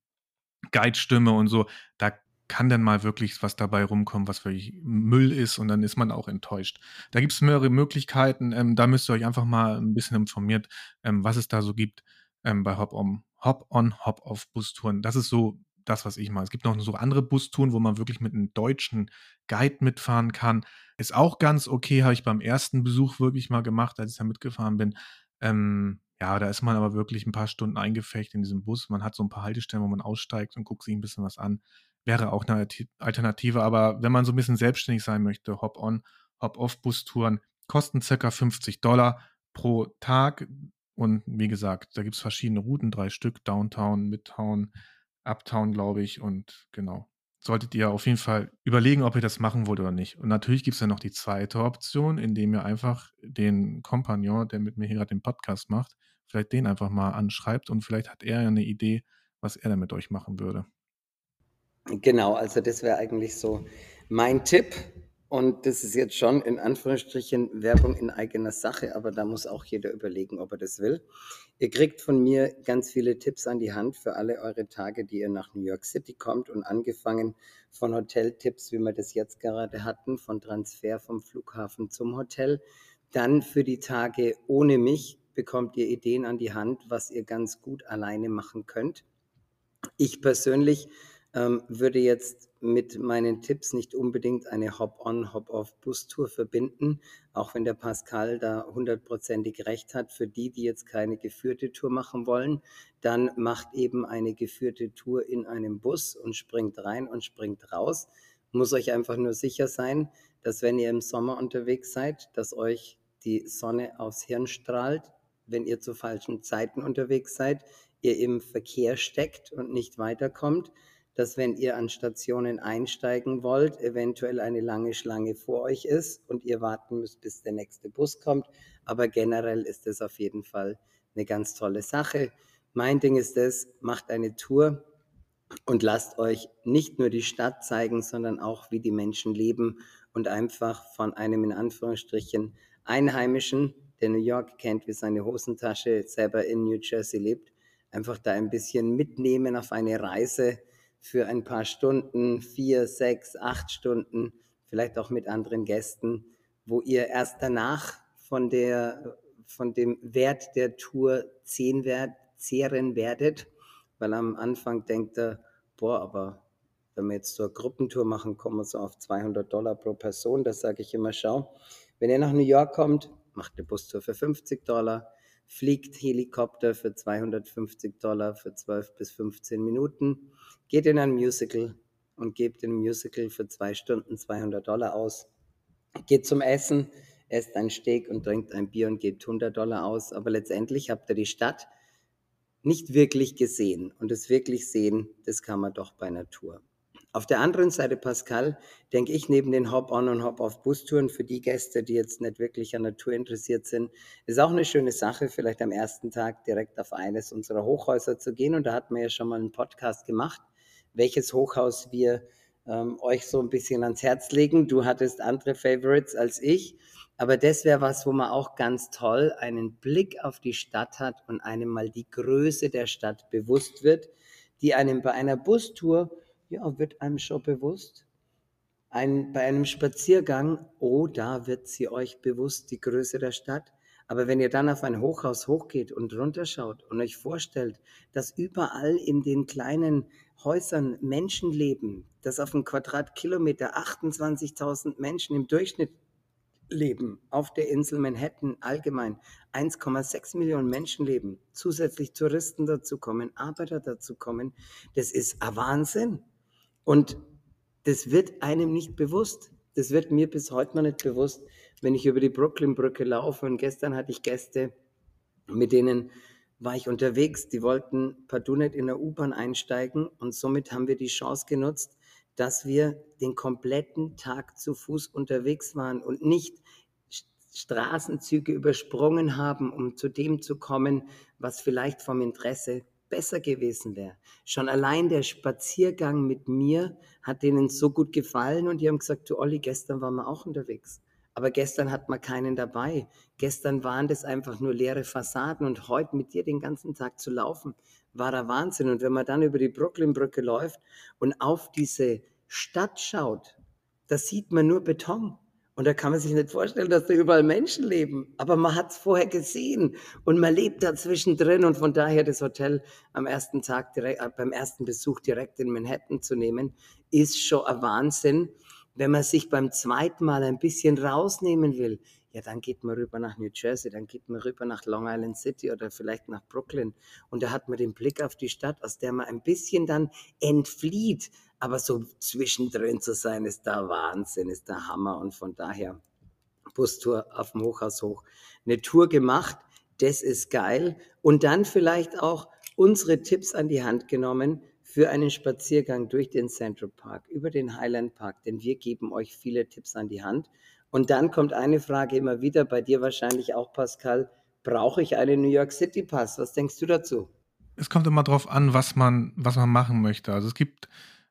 Guide-Stimme und so. Da kann denn mal wirklich was dabei rumkommen, was wirklich Müll ist und dann ist man auch enttäuscht. Da gibt es mehrere Möglichkeiten. Ähm, da müsst ihr euch einfach mal ein bisschen informiert, ähm, was es da so gibt ähm, bei Hop-on, Hop-on, Hop-off-Bustouren. Das ist so das, was ich mache. Es gibt noch so andere Bustouren, wo man wirklich mit einem deutschen Guide mitfahren kann. Ist auch ganz okay, habe ich beim ersten Besuch wirklich mal gemacht, als ich da mitgefahren bin. Ähm, ja, da ist man aber wirklich ein paar Stunden eingefecht in diesem Bus. Man hat so ein paar Haltestellen, wo man aussteigt und guckt sich ein bisschen was an wäre auch eine Alternative. Aber wenn man so ein bisschen selbstständig sein möchte, Hop-on, Hop-off-Bustouren kosten circa 50 Dollar pro Tag. Und wie gesagt, da gibt es verschiedene Routen, drei Stück, Downtown, Midtown, Uptown, glaube ich. Und genau, solltet ihr auf jeden Fall überlegen, ob ihr das machen wollt oder nicht. Und natürlich gibt es dann noch die zweite Option, indem ihr einfach den Kompagnon, der mit mir hier gerade den Podcast macht, vielleicht den einfach mal anschreibt und vielleicht hat er ja eine Idee, was er dann mit euch machen würde. Genau, also das wäre eigentlich so mein Tipp. Und das ist jetzt schon in Anführungsstrichen Werbung in eigener Sache, aber da muss auch jeder überlegen, ob er das will. Ihr kriegt von mir ganz viele Tipps an die Hand für alle eure Tage, die ihr nach New York City kommt und angefangen von Hoteltipps, wie wir das jetzt gerade hatten, von Transfer vom Flughafen zum Hotel. Dann für die Tage ohne mich bekommt ihr Ideen an die Hand, was ihr ganz gut alleine machen könnt. Ich persönlich ähm, würde jetzt mit meinen Tipps nicht unbedingt eine Hop-on, Hop-off-Bustour verbinden, auch wenn der Pascal da hundertprozentig recht hat. Für die, die jetzt keine geführte Tour machen wollen, dann macht eben eine geführte Tour in einem Bus und springt rein und springt raus. Muss euch einfach nur sicher sein, dass wenn ihr im Sommer unterwegs seid, dass euch die Sonne aufs Hirn strahlt, wenn ihr zu falschen Zeiten unterwegs seid, ihr im Verkehr steckt und nicht weiterkommt, dass wenn ihr an Stationen einsteigen wollt, eventuell eine lange Schlange vor euch ist und ihr warten müsst, bis der nächste Bus kommt. Aber generell ist es auf jeden Fall eine ganz tolle Sache. Mein Ding ist es, macht eine Tour und lasst euch nicht nur die Stadt zeigen, sondern auch, wie die Menschen leben und einfach von einem in Anführungsstrichen Einheimischen, der New York kennt wie seine Hosentasche, selber in New Jersey lebt, einfach da ein bisschen mitnehmen auf eine Reise für ein paar Stunden, vier, sechs, acht Stunden, vielleicht auch mit anderen Gästen, wo ihr erst danach von, der, von dem Wert der Tour zehn Wert, zehren werdet, weil am Anfang denkt er, boah, aber wenn wir jetzt eine Gruppentour machen, kommen wir so auf 200 Dollar pro Person. Das sage ich immer, schau, wenn ihr nach New York kommt, macht eine Bustour für 50 Dollar, fliegt Helikopter für 250 Dollar für 12 bis 15 Minuten, geht in ein Musical und gebt im Musical für zwei Stunden 200 Dollar aus, geht zum Essen, esst ein Steak und trinkt ein Bier und gebt 100 Dollar aus, aber letztendlich habt ihr die Stadt nicht wirklich gesehen und das wirklich sehen, das kann man doch bei Tour. Auf der anderen Seite, Pascal, denke ich, neben den Hop-on und Hop-off-Bustouren für die Gäste, die jetzt nicht wirklich an Natur interessiert sind, ist auch eine schöne Sache, vielleicht am ersten Tag direkt auf eines unserer Hochhäuser zu gehen. Und da hatten wir ja schon mal einen Podcast gemacht, welches Hochhaus wir ähm, euch so ein bisschen ans Herz legen. Du hattest andere Favorites als ich. Aber das wäre was, wo man auch ganz toll einen Blick auf die Stadt hat und einem mal die Größe der Stadt bewusst wird, die einem bei einer Bustour ja, wird einem schon bewusst. Ein, bei einem Spaziergang, oh, da wird sie euch bewusst, die Größe der Stadt. Aber wenn ihr dann auf ein Hochhaus hochgeht und runterschaut und euch vorstellt, dass überall in den kleinen Häusern Menschen leben, dass auf einem Quadratkilometer 28.000 Menschen im Durchschnitt leben, auf der Insel Manhattan allgemein 1,6 Millionen Menschen leben, zusätzlich Touristen dazukommen, Arbeiter dazukommen, das ist ein Wahnsinn. Und das wird einem nicht bewusst. Das wird mir bis heute noch nicht bewusst, wenn ich über die Brooklyn-Brücke laufe. Und gestern hatte ich Gäste, mit denen war ich unterwegs. Die wollten partout nicht in der U-Bahn einsteigen. Und somit haben wir die Chance genutzt, dass wir den kompletten Tag zu Fuß unterwegs waren und nicht Straßenzüge übersprungen haben, um zu dem zu kommen, was vielleicht vom Interesse besser gewesen wäre. Schon allein der Spaziergang mit mir hat denen so gut gefallen und die haben gesagt, du Olli, gestern waren wir auch unterwegs. Aber gestern hat man keinen dabei. Gestern waren das einfach nur leere Fassaden und heute mit dir den ganzen Tag zu laufen, war der Wahnsinn. Und wenn man dann über die Brooklyn-Brücke läuft und auf diese Stadt schaut, da sieht man nur Beton. Und da kann man sich nicht vorstellen, dass da überall Menschen leben. Aber man hat es vorher gesehen und man lebt da zwischendrin. Und von daher das Hotel am ersten Tag, direkt, äh, beim ersten Besuch direkt in Manhattan zu nehmen, ist schon ein Wahnsinn. Wenn man sich beim zweiten Mal ein bisschen rausnehmen will, ja, dann geht man rüber nach New Jersey, dann geht man rüber nach Long Island City oder vielleicht nach Brooklyn. Und da hat man den Blick auf die Stadt, aus der man ein bisschen dann entflieht aber so zwischendrin zu sein, ist der Wahnsinn, ist der Hammer. Und von daher Bustour auf dem Hochhaus hoch. Eine Tour gemacht, das ist geil. Und dann vielleicht auch unsere Tipps an die Hand genommen für einen Spaziergang durch den Central Park, über den Highland Park, denn wir geben euch viele Tipps an die Hand. Und dann kommt eine Frage immer wieder, bei dir wahrscheinlich auch, Pascal, brauche ich einen New York City Pass? Was denkst du dazu? Es kommt immer darauf an, was man, was man machen möchte. Also es gibt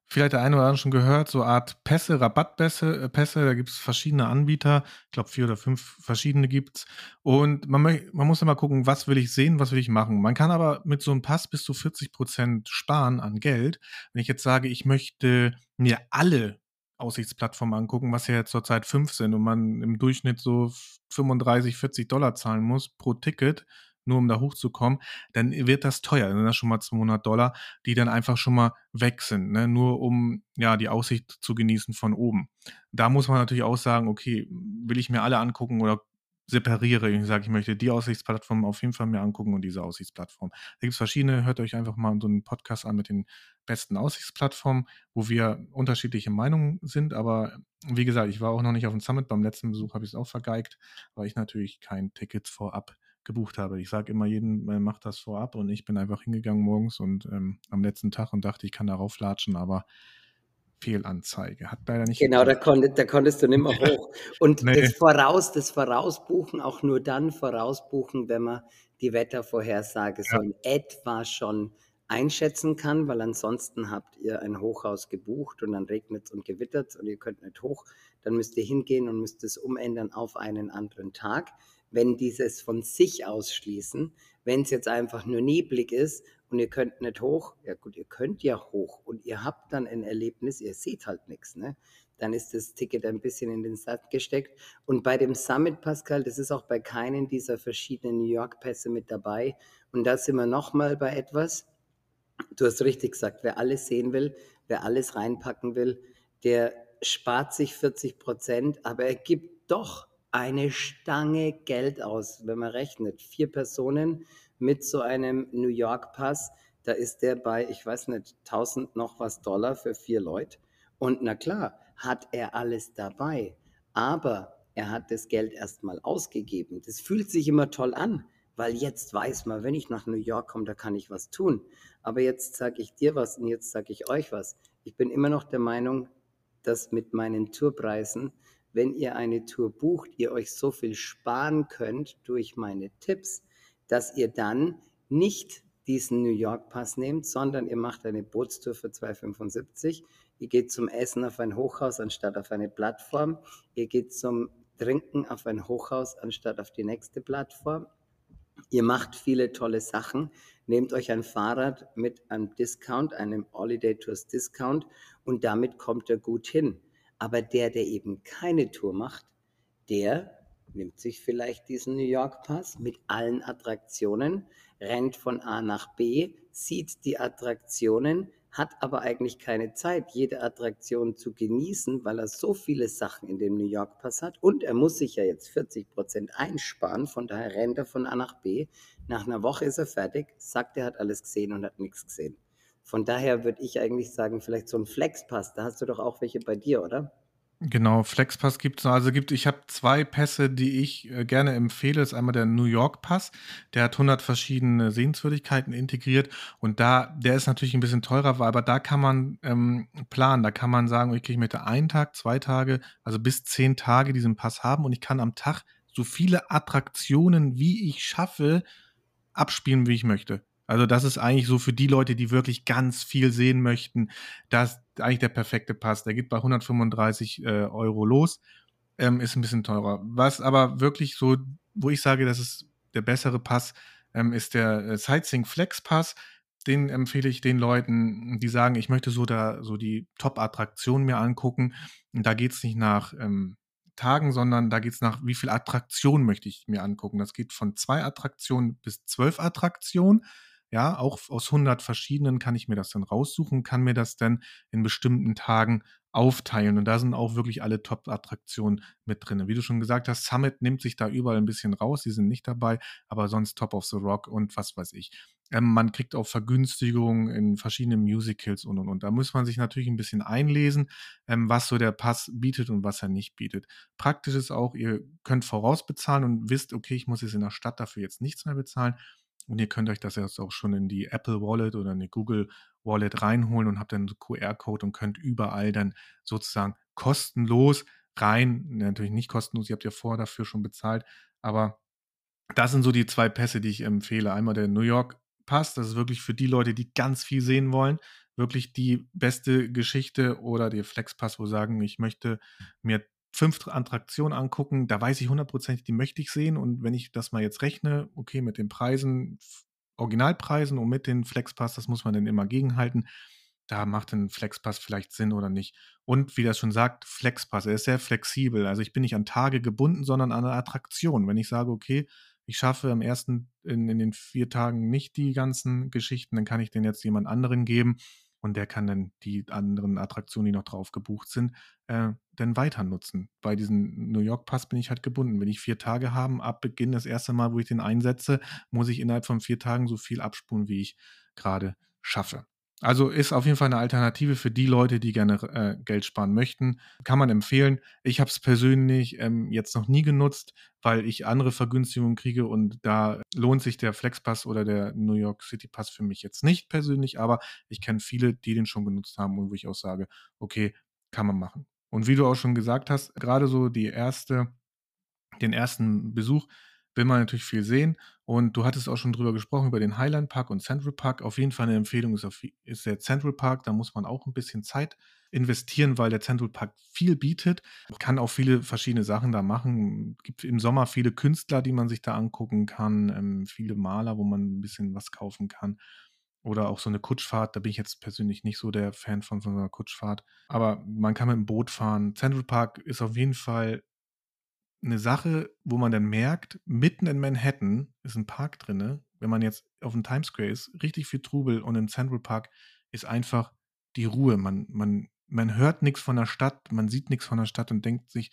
vielleicht der eine oder andere schon gehört, so Art Pässe, Rabattpässe, äh, Pässe, da gibt es verschiedene Anbieter. Ich glaube, vier oder fünf verschiedene gibt es. Und man, man muss immer gucken, was will ich sehen, was will ich machen. Man kann aber mit so einem Pass bis zu 40 Prozent sparen an Geld. Wenn ich jetzt sage, ich möchte mir alle Aussichtsplattformen angucken, was ja zurzeit fünf sind und man im Durchschnitt so 35, 40 Dollar zahlen muss pro Ticket, nur um da hochzukommen, dann wird das teuer. Dann sind das schon mal 200 Dollar, die dann einfach schon mal weg sind, ne? nur um ja die Aussicht zu genießen von oben. Da muss man natürlich auch sagen, okay, will ich mir alle angucken oder separiere. Ich sage, ich möchte die Aussichtsplattform auf jeden Fall mir angucken und diese Aussichtsplattform. Da gibt es verschiedene, hört euch einfach mal so einen Podcast an mit den besten Aussichtsplattformen, wo wir unterschiedliche Meinungen sind. Aber wie gesagt, ich war auch noch nicht auf dem Summit. Beim letzten Besuch habe ich es auch vergeigt, weil ich natürlich kein Ticket vorab gebucht habe. Ich sage immer jedem, macht das vorab und ich bin einfach hingegangen morgens und ähm, am letzten Tag und dachte, ich kann darauf latschen, aber Fehlanzeige. Hat leider nicht. Genau, da, konntest, da konntest du nicht mehr hoch. Und [laughs] nee. das Voraus, das Vorausbuchen auch nur dann vorausbuchen, wenn man die Wettervorhersage ja. so in etwa schon einschätzen kann, weil ansonsten habt ihr ein Hochhaus gebucht und dann regnet es und gewittert und ihr könnt nicht hoch. Dann müsst ihr hingehen und müsst es umändern auf einen anderen Tag. Wenn dieses von sich ausschließen, wenn es jetzt einfach nur neblig ist und ihr könnt nicht hoch, ja gut, ihr könnt ja hoch und ihr habt dann ein Erlebnis, ihr seht halt nichts, ne? Dann ist das Ticket ein bisschen in den Sack gesteckt. Und bei dem Summit, Pascal, das ist auch bei keinen dieser verschiedenen New York-Pässe mit dabei. Und da sind wir nochmal bei etwas. Du hast richtig gesagt, wer alles sehen will, wer alles reinpacken will, der spart sich 40 Prozent, aber er gibt doch eine Stange Geld aus, wenn man rechnet. Vier Personen mit so einem New York Pass, da ist der bei, ich weiß nicht, 1000 noch was Dollar für vier Leute. Und na klar, hat er alles dabei. Aber er hat das Geld erstmal ausgegeben. Das fühlt sich immer toll an, weil jetzt weiß man, wenn ich nach New York komme, da kann ich was tun. Aber jetzt sage ich dir was und jetzt sage ich euch was. Ich bin immer noch der Meinung, dass mit meinen Tourpreisen, wenn ihr eine Tour bucht, ihr euch so viel sparen könnt durch meine Tipps, dass ihr dann nicht diesen New York Pass nehmt, sondern ihr macht eine Bootstour für 2,75. Ihr geht zum Essen auf ein Hochhaus anstatt auf eine Plattform. Ihr geht zum Trinken auf ein Hochhaus anstatt auf die nächste Plattform. Ihr macht viele tolle Sachen. Nehmt euch ein Fahrrad mit einem Discount, einem Holiday Tours Discount und damit kommt er gut hin. Aber der, der eben keine Tour macht, der nimmt sich vielleicht diesen New York Pass mit allen Attraktionen, rennt von A nach B, sieht die Attraktionen, hat aber eigentlich keine Zeit, jede Attraktion zu genießen, weil er so viele Sachen in dem New York Pass hat und er muss sich ja jetzt 40 Prozent einsparen, von daher rennt er von A nach B. Nach einer Woche ist er fertig, sagt, er hat alles gesehen und hat nichts gesehen. Von daher würde ich eigentlich sagen, vielleicht so ein Flex-Pass, da hast du doch auch welche bei dir, oder? Genau, Flexpass gibt's noch. Also gibt ich habe zwei Pässe, die ich, äh, gerne empfehle. Das ist einmal der New York Pass. Der hat 100 verschiedene Sehenswürdigkeiten integriert und da der ist natürlich ein bisschen teurer, aber da kann man, ähm, planen. Da kann man sagen: „Okay, ich möchte einen Tag, zwei Tage, also bis zehn Tage diesen Pass haben und ich kann am Tag so viele Attraktionen, wie ich schaffe, abspielen, wie ich möchte.“ Also, das ist eigentlich so für die Leute, die wirklich ganz viel sehen möchten, das eigentlich der perfekte Pass. Der geht bei 135 äh, Euro los, ähm, ist ein bisschen teurer. Was aber wirklich so, wo ich sage, das ist der bessere Pass, ähm, ist der äh, Sightseeing Flex Pass. Den empfehle ich den Leuten, die sagen, ich möchte so da so die Top-Attraktionen mir angucken. Und da geht es nicht nach ähm, Tagen, sondern da geht es nach, wie viel Attraktionen möchte ich mir angucken. Das geht von zwei Attraktionen bis zwölf Attraktionen. Ja, auch aus 100 verschiedenen kann ich mir das dann raussuchen, kann mir das dann in bestimmten Tagen aufteilen. Und da sind auch wirklich alle Top-Attraktionen mit drin. Wie du schon gesagt hast, Summit nimmt sich da überall ein bisschen raus, die sind nicht dabei, aber sonst Top of the Rock und was weiß ich. Ähm, man kriegt auch Vergünstigungen in verschiedenen Musicals und und und. Da muss man sich natürlich ein bisschen einlesen, ähm, was so der Pass bietet und was er nicht bietet. Praktisch ist auch, ihr könnt vorausbezahlen und wisst, okay, ich muss jetzt in der Stadt dafür jetzt nichts mehr bezahlen. Und ihr könnt euch das jetzt auch schon in die Apple Wallet oder in die Google Wallet reinholen und habt dann einen QR-Code und könnt überall dann sozusagen kostenlos rein, natürlich nicht kostenlos, ihr habt ja vorher dafür schon bezahlt, aber das sind so die zwei Pässe, die ich empfehle. Einmal der New York Pass, das ist wirklich für die Leute, die ganz viel sehen wollen, wirklich die beste Geschichte oder der Flex Pass, wo sagen, ich möchte mir fünf Attraktionen angucken, da weiß ich hundertprozentig, die möchte ich sehen. Und wenn ich das mal jetzt rechne, okay, mit den Preisen, Originalpreisen und mit den Flexpass, das muss man dann immer gegenhalten. Da macht ein Flexpass vielleicht Sinn oder nicht. Und wie das schon sagt, Flexpass, er ist sehr flexibel. Also ich bin nicht an Tage gebunden, sondern an eine Attraktion. Wenn ich sage, okay, ich schaffe am ersten in, in den vier Tagen nicht die ganzen Geschichten, dann kann ich den jetzt jemand anderen geben und der kann dann die anderen Attraktionen, die noch drauf gebucht sind, äh, dann weiter nutzen. Bei diesem New York Pass bin ich halt gebunden. Wenn ich vier Tage habe, ab Beginn das erste Mal, wo ich den einsetze, muss ich innerhalb von vier Tagen so viel abspulen, wie ich gerade schaffe. Also ist auf jeden Fall eine Alternative für die Leute, die gerne äh, Geld sparen möchten. Kann man empfehlen. Ich habe es persönlich ähm, jetzt noch nie genutzt, weil ich andere Vergünstigungen kriege und da lohnt sich der Flexpass oder der New York City Pass für mich jetzt nicht persönlich, aber ich kenne viele, die den schon genutzt haben und wo ich auch sage, okay, kann man machen. Und wie du auch schon gesagt hast, gerade so die erste, den ersten Besuch will man natürlich viel sehen. Und du hattest auch schon drüber gesprochen, über den Highland Park und Central Park. Auf jeden Fall eine Empfehlung ist, auf, ist der Central Park. Da muss man auch ein bisschen Zeit investieren, weil der Central Park viel bietet. Man kann auch viele verschiedene Sachen da machen. Es gibt im Sommer viele Künstler, die man sich da angucken kann, ähm, viele Maler, wo man ein bisschen was kaufen kann. Oder auch so eine Kutschfahrt, da bin ich jetzt persönlich nicht so der Fan von so einer Kutschfahrt. Aber man kann mit dem Boot fahren. Central Park ist auf jeden Fall eine Sache, wo man dann merkt, mitten in Manhattan ist ein Park drinne. Wenn man jetzt auf dem Times Square ist, richtig viel Trubel und im Central Park ist einfach die Ruhe. Man, man, man hört nichts von der Stadt, man sieht nichts von der Stadt und denkt sich,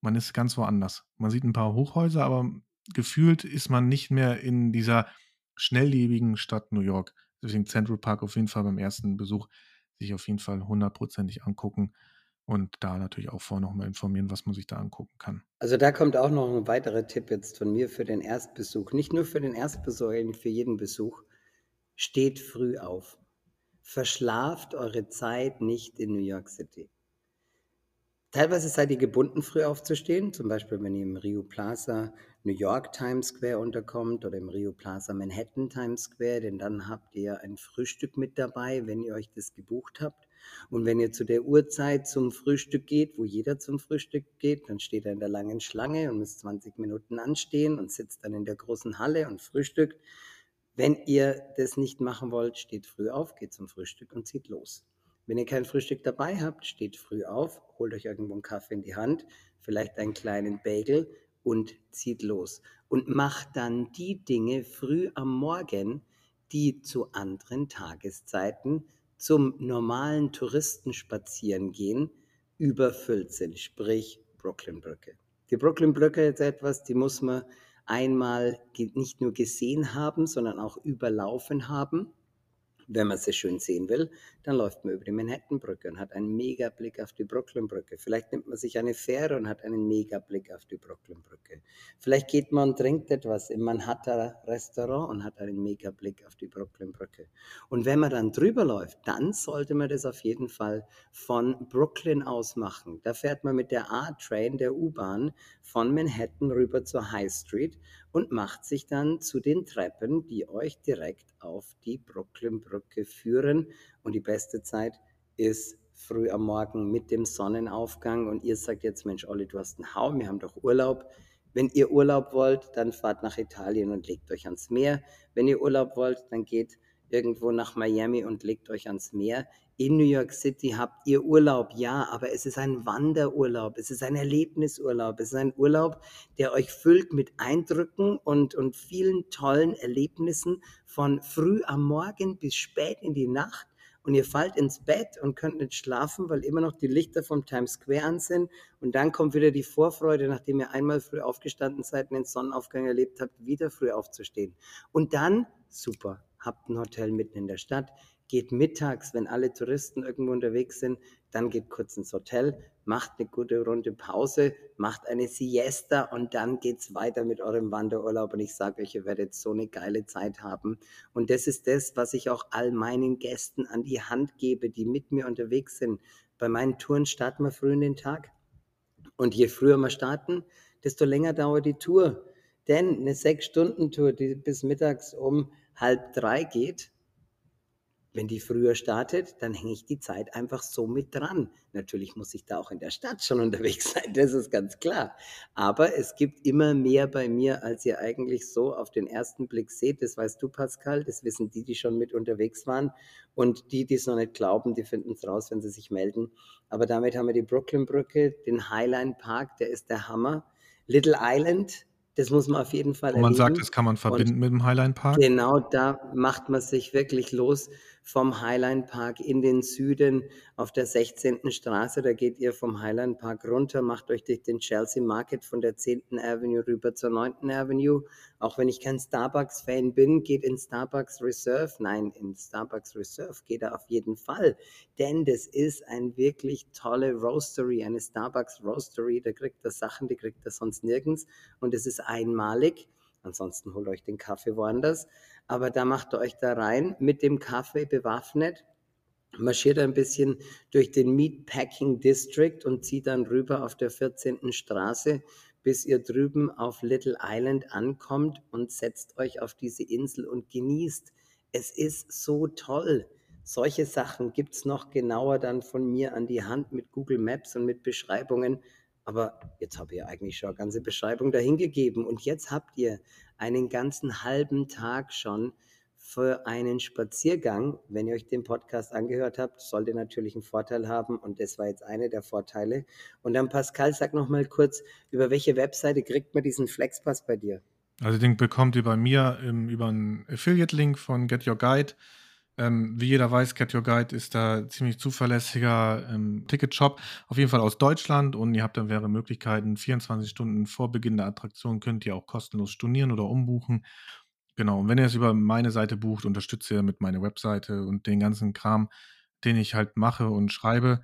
man ist ganz woanders. Man sieht ein paar Hochhäuser, aber gefühlt ist man nicht mehr in dieser schnelllebigen Stadt New York. Deswegen Central Park auf jeden Fall beim ersten Besuch sich auf jeden Fall hundertprozentig angucken und da natürlich auch vorher nochmal informieren, was man sich da angucken kann. Also da kommt auch noch ein weiterer Tipp jetzt von mir für den Erstbesuch. Nicht nur für den Erstbesuch, sondern für jeden Besuch. Steht früh auf. Verschlaft eure Zeit nicht in New York City. Teilweise seid ihr gebunden, früh aufzustehen, zum Beispiel wenn ihr im Rio Plaza New York Times Square unterkommt oder im Rio Plaza Manhattan Times Square, denn dann habt ihr ein Frühstück mit dabei, wenn ihr euch das gebucht habt. Und wenn ihr zu der Uhrzeit zum Frühstück geht, wo jeder zum Frühstück geht, dann steht er in der langen Schlange und muss 20 Minuten anstehen und sitzt dann in der großen Halle und frühstückt. Wenn ihr das nicht machen wollt, steht früh auf, geht zum Frühstück und zieht los. Wenn ihr kein Frühstück dabei habt, steht früh auf, holt euch irgendwo einen Kaffee in die Hand, vielleicht einen kleinen Bagel und zieht los. Und macht dann die Dinge früh am Morgen, die zu anderen Tageszeiten zum normalen Touristenspazierengehen überfüllt sind, sprich Brooklyn-Brücke. Die Brooklyn-Brücke ist etwas, die muss man einmal nicht nur gesehen haben, sondern auch überlaufen haben. Wenn man sie schön sehen will, dann läuft man über die Manhattan-Brücke und hat einen mega Blick auf die Brooklyn-Brücke. Vielleicht nimmt man sich eine Fähre und hat einen mega Blick auf die Brooklyn-Brücke. Vielleicht geht man und trinkt etwas im Manhattan-Restaurant und hat einen mega Blick auf die Brooklyn-Brücke. Und wenn man dann drüber läuft, dann sollte man das auf jeden Fall von Brooklyn aus machen. Da fährt man mit der A-Train, der U-Bahn, von Manhattan rüber zur High Street und macht sich dann zu den Treppen, die euch direkt auf die Brooklyn-Brücke führen. Und die beste Zeit ist früh am Morgen mit dem Sonnenaufgang. Und ihr sagt jetzt, Mensch, Olli, du hast einen Hau, wir haben doch Urlaub. Wenn ihr Urlaub wollt, dann fahrt nach Italien und legt euch ans Meer. Wenn ihr Urlaub wollt, dann geht irgendwo nach Miami und legt euch ans Meer in New York City habt ihr Urlaub, ja, aber es ist ein Wanderurlaub, es ist ein Erlebnisurlaub, es ist ein Urlaub, der euch füllt mit Eindrücken und, und vielen tollen Erlebnissen von früh am Morgen bis spät in die Nacht. Und ihr fallt ins Bett und könnt nicht schlafen, weil immer noch die Lichter vom Times Square an sind. Und dann kommt wieder die Vorfreude, nachdem ihr einmal früh aufgestanden seid und den Sonnenaufgang erlebt habt, wieder früh aufzustehen. Und dann, super, habt ein Hotel mitten in der Stadt, geht mittags, wenn alle Touristen irgendwo unterwegs sind, dann geht kurz ins Hotel, macht eine gute Runde Pause, macht eine Siesta und dann geht es weiter mit eurem Wanderurlaub. Und ich sage euch, ihr werdet so eine geile Zeit haben. Und das ist das, was ich auch all meinen Gästen an die Hand gebe, die mit mir unterwegs sind. Bei meinen Touren starten wir früh in den Tag. Und je früher wir starten, desto länger dauert die Tour. Denn eine Sechs-Stunden-Tour, die bis mittags um halb drei geht, wenn die früher startet, dann hänge ich die Zeit einfach so mit dran. Natürlich muss ich da auch in der Stadt schon [laughs] unterwegs sein, das ist ganz klar. Aber es gibt immer mehr bei mir, als ihr eigentlich so auf den ersten Blick seht. Das weißt du, Pascal, das wissen die, die schon mit unterwegs waren. Und die, die es noch nicht glauben, die finden es raus, wenn sie sich melden. Aber damit haben wir die Brooklyn-Brücke, den Highline Park, der ist der Hammer. Little Island, Das muss man auf jeden Fall Wo man sagt, erleben. das kann man Und verbinden mit dem Highline Park? genau da macht man sich wirklich los vom Highline Park in den Süden auf der 16. Straße. Da geht ihr vom Highline Park runter, macht euch durch den Chelsea Market von der 10. Avenue rüber zur 9. Avenue. Auch wenn ich kein Starbucks-Fan bin, geht in Starbucks Reserve. Nein, in Starbucks Reserve geht er auf jeden Fall. Denn das ist ein wirklich tolle Roastery, eine Starbucks Roastery. Da kriegt er Sachen, die kriegt er sonst nirgends. Und es ist einmalig. Ansonsten holt euch den Kaffee woanders. Aber da macht ihr euch da rein mit dem Kaffee bewaffnet, marschiert ein bisschen durch den Meatpacking District und zieht dann rüber auf der 14. Straße, bis ihr drüben auf Little Island ankommt und setzt euch auf diese Insel und genießt. Es ist so toll. Solche Sachen gibt es noch genauer dann von mir an die Hand mit Google Maps und mit Beschreibungen. Aber jetzt habe ich ja eigentlich schon eine ganze Beschreibung dahingegeben. Und jetzt habt ihr einen ganzen halben Tag schon für einen Spaziergang. Wenn ihr euch den Podcast angehört habt, sollte natürlich einen Vorteil haben. Und das war jetzt einer der Vorteile. Und dann Pascal, sag noch mal kurz, über welche Webseite kriegt man diesen Flexpass bei dir? Also den bekommt ihr bei mir ähm, über einen Affiliate-Link von Get Your Guide. Ähm, wie jeder weiß, Get Your Guide ist da ziemlich zuverlässiger ähm, Ticketshop, auf jeden Fall aus Deutschland und ihr habt dann mehrere Möglichkeiten. 24 Stunden vor Beginn der Attraktion könnt ihr auch kostenlos stornieren oder umbuchen. Genau, und wenn ihr es über meine Seite bucht, unterstützt ihr mit meiner Webseite und den ganzen Kram, den ich halt mache und schreibe.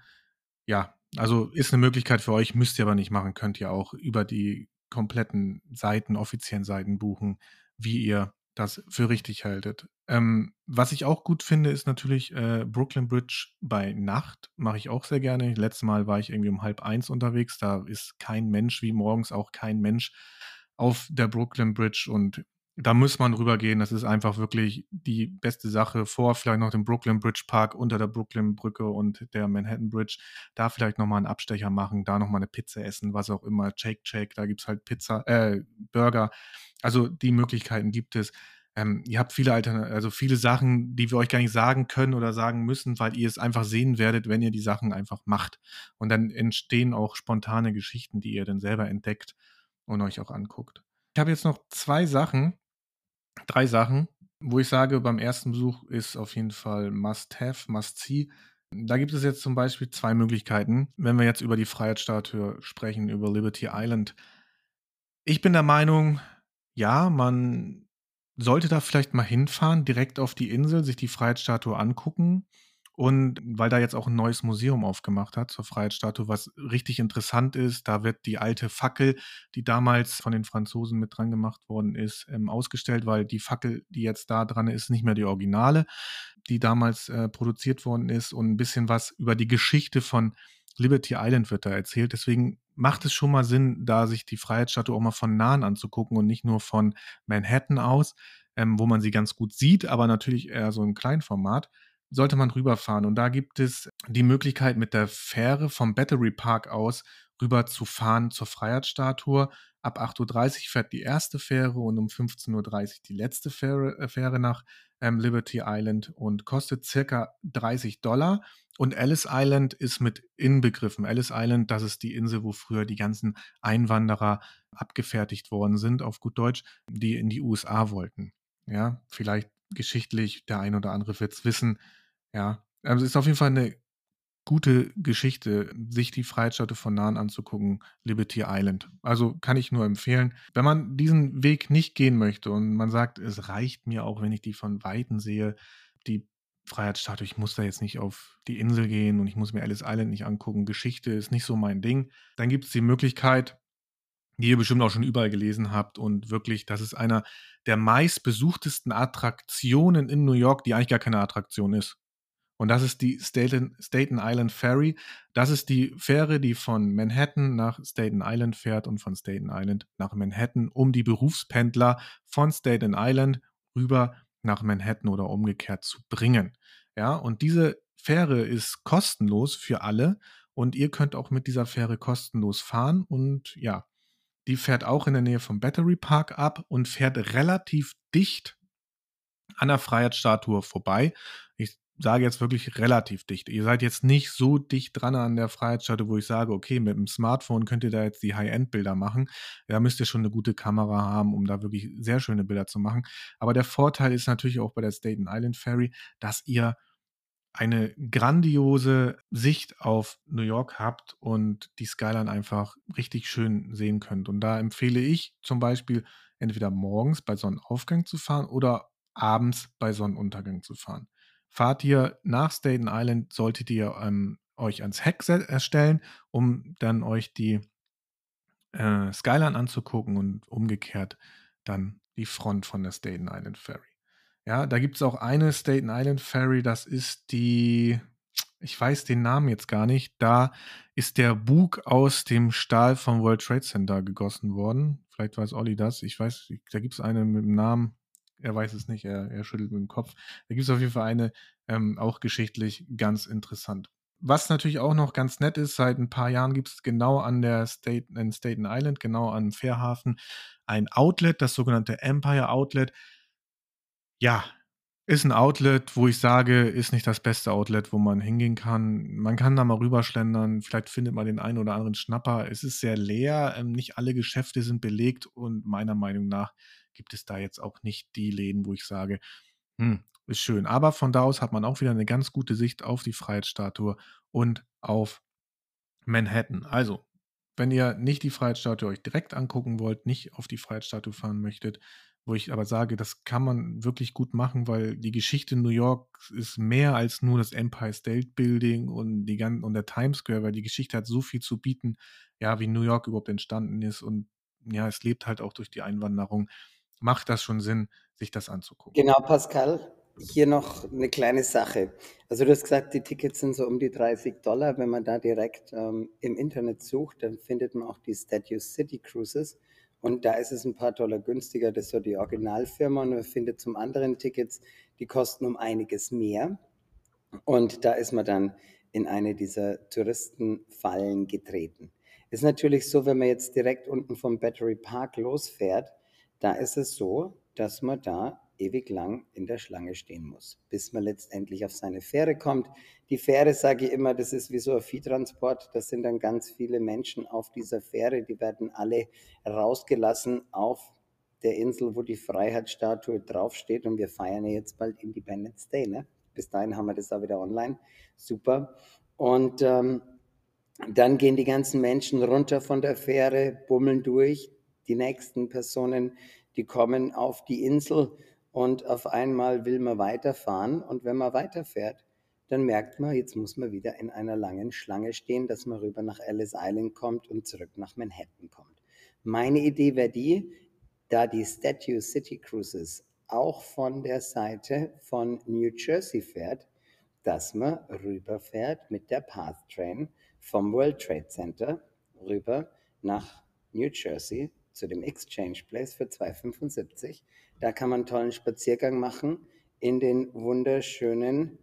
Ja, also ist eine Möglichkeit für euch, müsst ihr aber nicht machen, könnt ihr auch über die kompletten Seiten, offiziellen Seiten buchen, wie ihr das für richtig haltet. Ähm, was ich auch gut finde, ist natürlich äh, Brooklyn Bridge bei Nacht. Mache ich auch sehr gerne. Letztes Mal war ich irgendwie um halb eins unterwegs. Da ist kein Mensch, wie morgens auch kein Mensch auf der Brooklyn Bridge. Und da muss man rübergehen. Das ist einfach wirklich die beste Sache. Vor vielleicht noch dem Brooklyn Bridge Park unter der Brooklyn Brücke und der Manhattan Bridge. Da vielleicht nochmal einen Abstecher machen, da nochmal eine Pizza essen, was auch immer. Shake Shake, da gibt es halt Pizza, äh, Burger. Also die Möglichkeiten gibt es. Ähm, ihr habt viele Altern also viele Sachen, die wir euch gar nicht sagen können oder sagen müssen, weil ihr es einfach sehen werdet, wenn ihr die Sachen einfach macht. Und dann entstehen auch spontane Geschichten, die ihr dann selber entdeckt und euch auch anguckt. Ich habe jetzt noch zwei Sachen, drei Sachen, wo ich sage, beim ersten Besuch ist auf jeden Fall Must-Have, Must-See. Da gibt es jetzt zum Beispiel zwei Möglichkeiten, wenn wir jetzt über die Freiheitsstatue sprechen, über Liberty Island. Ich bin der Meinung, ja, man sollte da vielleicht mal hinfahren, direkt auf die Insel, sich die Freiheitsstatue angucken. Und weil da jetzt auch ein neues Museum aufgemacht hat zur Freiheitsstatue, was richtig interessant ist, da wird die alte Fackel, die damals von den Franzosen mit dran gemacht worden ist, ähm, ausgestellt, weil die Fackel, die jetzt da dran ist, nicht mehr die Originale, die damals äh, produziert worden ist. Und ein bisschen was über die Geschichte von Liberty Island wird da erzählt. Deswegen macht es schon mal Sinn, da sich die Freiheitsstatue auch mal von nahen anzugucken und nicht nur von Manhattan aus, ähm, wo man sie ganz gut sieht, aber natürlich eher so im Kleinformat, sollte man rüberfahren. Und da gibt es die Möglichkeit, mit der Fähre vom Battery Park aus rüber zu fahren zur Freiheitsstatue. Ab 8.30 Uhr fährt die erste Fähre und um 15.30 Uhr die letzte Fähre, äh, Fähre nach ähm, Liberty Island und kostet circa 30 Dollar. Und Ellis Island ist mit inbegriffen. Ellis Island, das ist die Insel, wo früher die ganzen Einwanderer abgefertigt worden sind, auf gut Deutsch, die in die USA wollten. Ja, vielleicht geschichtlich, der ein oder andere wird es wissen. Ja, also es ist auf jeden Fall eine gute Geschichte, sich die Freiheitsstatue von nahen anzugucken, Liberty Island. Also kann ich nur empfehlen. Wenn man diesen Weg nicht gehen möchte und man sagt, es reicht mir auch, wenn ich die von Weitem sehe, die Freiheitsstatue, ich muss da jetzt nicht auf die Insel gehen und ich muss mir Ellis Island nicht angucken, Geschichte ist nicht so mein Ding, dann gibt es die Möglichkeit, die ihr bestimmt auch schon überall gelesen habt und wirklich, das ist einer der meistbesuchtesten Attraktionen in New York, die eigentlich gar keine Attraktion ist. Und das ist die Staten, Staten Island Ferry. Das ist die Fähre, die von Manhattan nach Staten Island fährt und von Staten Island nach Manhattan, um die Berufspendler von Staten Island rüber nach Manhattan oder umgekehrt zu bringen. Ja, und diese Fähre ist kostenlos für alle und ihr könnt auch mit dieser Fähre kostenlos fahren und ja, die fährt auch in der Nähe vom Battery Park ab und fährt relativ dicht an der Freiheitsstatue vorbei. Sage jetzt wirklich relativ dicht. Ihr seid jetzt nicht so dicht dran an der Freiheitsstatue, wo ich sage, okay, mit dem Smartphone könnt ihr da jetzt die High-End-Bilder machen. Da müsst ihr schon eine gute Kamera haben, um da wirklich sehr schöne Bilder zu machen. Aber der Vorteil ist natürlich auch bei der Staten Island Ferry, dass ihr eine grandiose Sicht auf New York habt und die Skyline einfach richtig schön sehen könnt. Und da empfehle ich zum Beispiel entweder morgens bei Sonnenaufgang zu fahren oder abends bei Sonnenuntergang zu fahren. Fahrt ihr nach Staten Island, solltet ihr ähm, euch ans Heck erstellen, um dann euch die äh, Skyline anzugucken und umgekehrt dann die Front von der Staten Island Ferry. Ja, da gibt es auch eine Staten Island Ferry, das ist die, ich weiß den Namen jetzt gar nicht, da ist der Bug aus dem Stahl vom World Trade Center gegossen worden. Vielleicht weiß Olli das. Ich weiß, da gibt es eine mit dem Namen, er weiß es nicht, er, er schüttelt mit dem Kopf. Da gibt es auf jeden Fall eine, ähm, auch geschichtlich ganz interessant. Was natürlich auch noch ganz nett ist, seit ein paar Jahren gibt es genau an der State, in Staten Island, genau am Fährhafen, ein Outlet, das sogenannte Empire Outlet. Ja, ist ein Outlet, wo ich sage, ist nicht das beste Outlet, wo man hingehen kann. Man kann da mal rüberschlendern, vielleicht findet man den einen oder anderen Schnapper. Es ist sehr leer, ähm, nicht alle Geschäfte sind belegt und meiner Meinung nach gibt es da jetzt auch nicht die Läden, wo ich sage, hm, ist schön. Aber von da aus hat man auch wieder eine ganz gute Sicht auf die Freiheitsstatue und auf Manhattan. Also, wenn ihr nicht die Freiheitsstatue euch direkt angucken wollt, nicht auf die Freiheitsstatue fahren möchtet, wo ich aber sage, das kann man wirklich gut machen, weil die Geschichte New York ist mehr als nur das Empire State Building und, die ganzen, und der Times Square, weil die Geschichte hat so viel zu bieten, ja, wie New York überhaupt entstanden ist und ja, es lebt halt auch durch die Einwanderung. Macht das schon Sinn, sich das anzugucken? Genau, Pascal. Hier noch eine kleine Sache. Also du hast gesagt, die Tickets sind so um die 30 Dollar. Wenn man da direkt ähm, im Internet sucht, dann findet man auch die Statue City Cruises. Und da ist es ein paar Dollar günstiger. Das ist so die Originalfirma. Und man findet zum anderen Tickets, die kosten um einiges mehr. Und da ist man dann in eine dieser Touristenfallen getreten. Ist natürlich so, wenn man jetzt direkt unten vom Battery Park losfährt, da ist es so, dass man da ewig lang in der Schlange stehen muss, bis man letztendlich auf seine Fähre kommt. Die Fähre, sage ich immer, das ist wie so ein Viehtransport. Das sind dann ganz viele Menschen auf dieser Fähre. Die werden alle rausgelassen auf der Insel, wo die Freiheitsstatue draufsteht. Und wir feiern ja jetzt bald Independence Day. Ne? Bis dahin haben wir das auch wieder online. Super. Und ähm, dann gehen die ganzen Menschen runter von der Fähre, bummeln durch. Die nächsten Personen, die kommen auf die Insel und auf einmal will man weiterfahren und wenn man weiterfährt, dann merkt man, jetzt muss man wieder in einer langen Schlange stehen, dass man rüber nach Ellis Island kommt und zurück nach Manhattan kommt. Meine Idee wäre die, da die Statue City Cruises auch von der Seite von New Jersey fährt, dass man rüberfährt mit der Path Train vom World Trade Center rüber nach New Jersey zu dem Exchange Place für 2,75. Da kann man einen tollen Spaziergang machen in den wunderschönen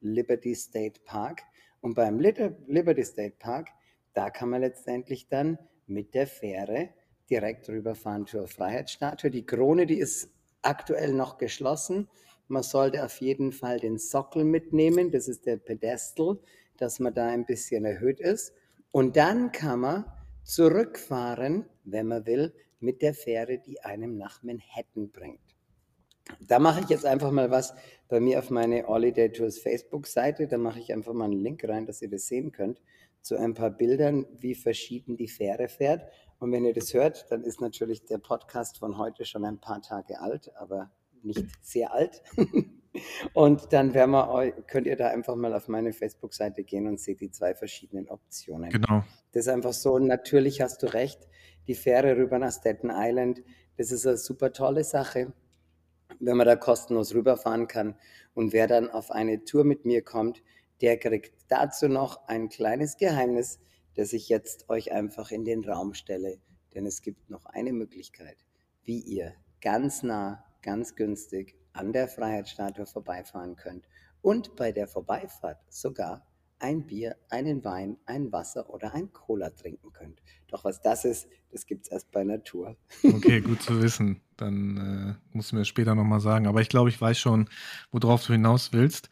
Liberty State Park. Und beim Liberty State Park, da kann man letztendlich dann mit der Fähre direkt rüberfahren zur Freiheitsstatue. Die Krone, die ist aktuell noch geschlossen. Man sollte auf jeden Fall den Sockel mitnehmen. Das ist der Pedestal, dass man da ein bisschen erhöht ist. Und dann kann man zurückfahren, wenn man will, mit der Fähre, die einem nach Manhattan bringt. Da mache ich jetzt einfach mal was bei mir auf meine Holiday Tours Facebook-Seite. Da mache ich einfach mal einen Link rein, dass ihr das sehen könnt, zu ein paar Bildern, wie verschieden die Fähre fährt. Und wenn ihr das hört, dann ist natürlich der Podcast von heute schon ein paar Tage alt, aber nicht sehr alt. [laughs] Und dann wir, könnt ihr da einfach mal auf meine Facebook-Seite gehen und seht die zwei verschiedenen Optionen. Genau. Das ist einfach so, natürlich hast du recht, die Fähre rüber nach Staten Island, das ist eine super tolle Sache, wenn man da kostenlos rüberfahren kann. Und wer dann auf eine Tour mit mir kommt, der kriegt dazu noch ein kleines Geheimnis, das ich jetzt euch einfach in den Raum stelle. Denn es gibt noch eine Möglichkeit, wie ihr ganz nah, ganz günstig an der Freiheitsstatue vorbeifahren könnt und bei der Vorbeifahrt sogar ein Bier, einen Wein, ein Wasser oder ein Cola trinken könnt. Doch was das ist, das gibt es erst bei Natur. Okay, gut zu [laughs] wissen. Dann äh, musst du mir das später nochmal sagen. Aber ich glaube, ich weiß schon, worauf du hinaus willst.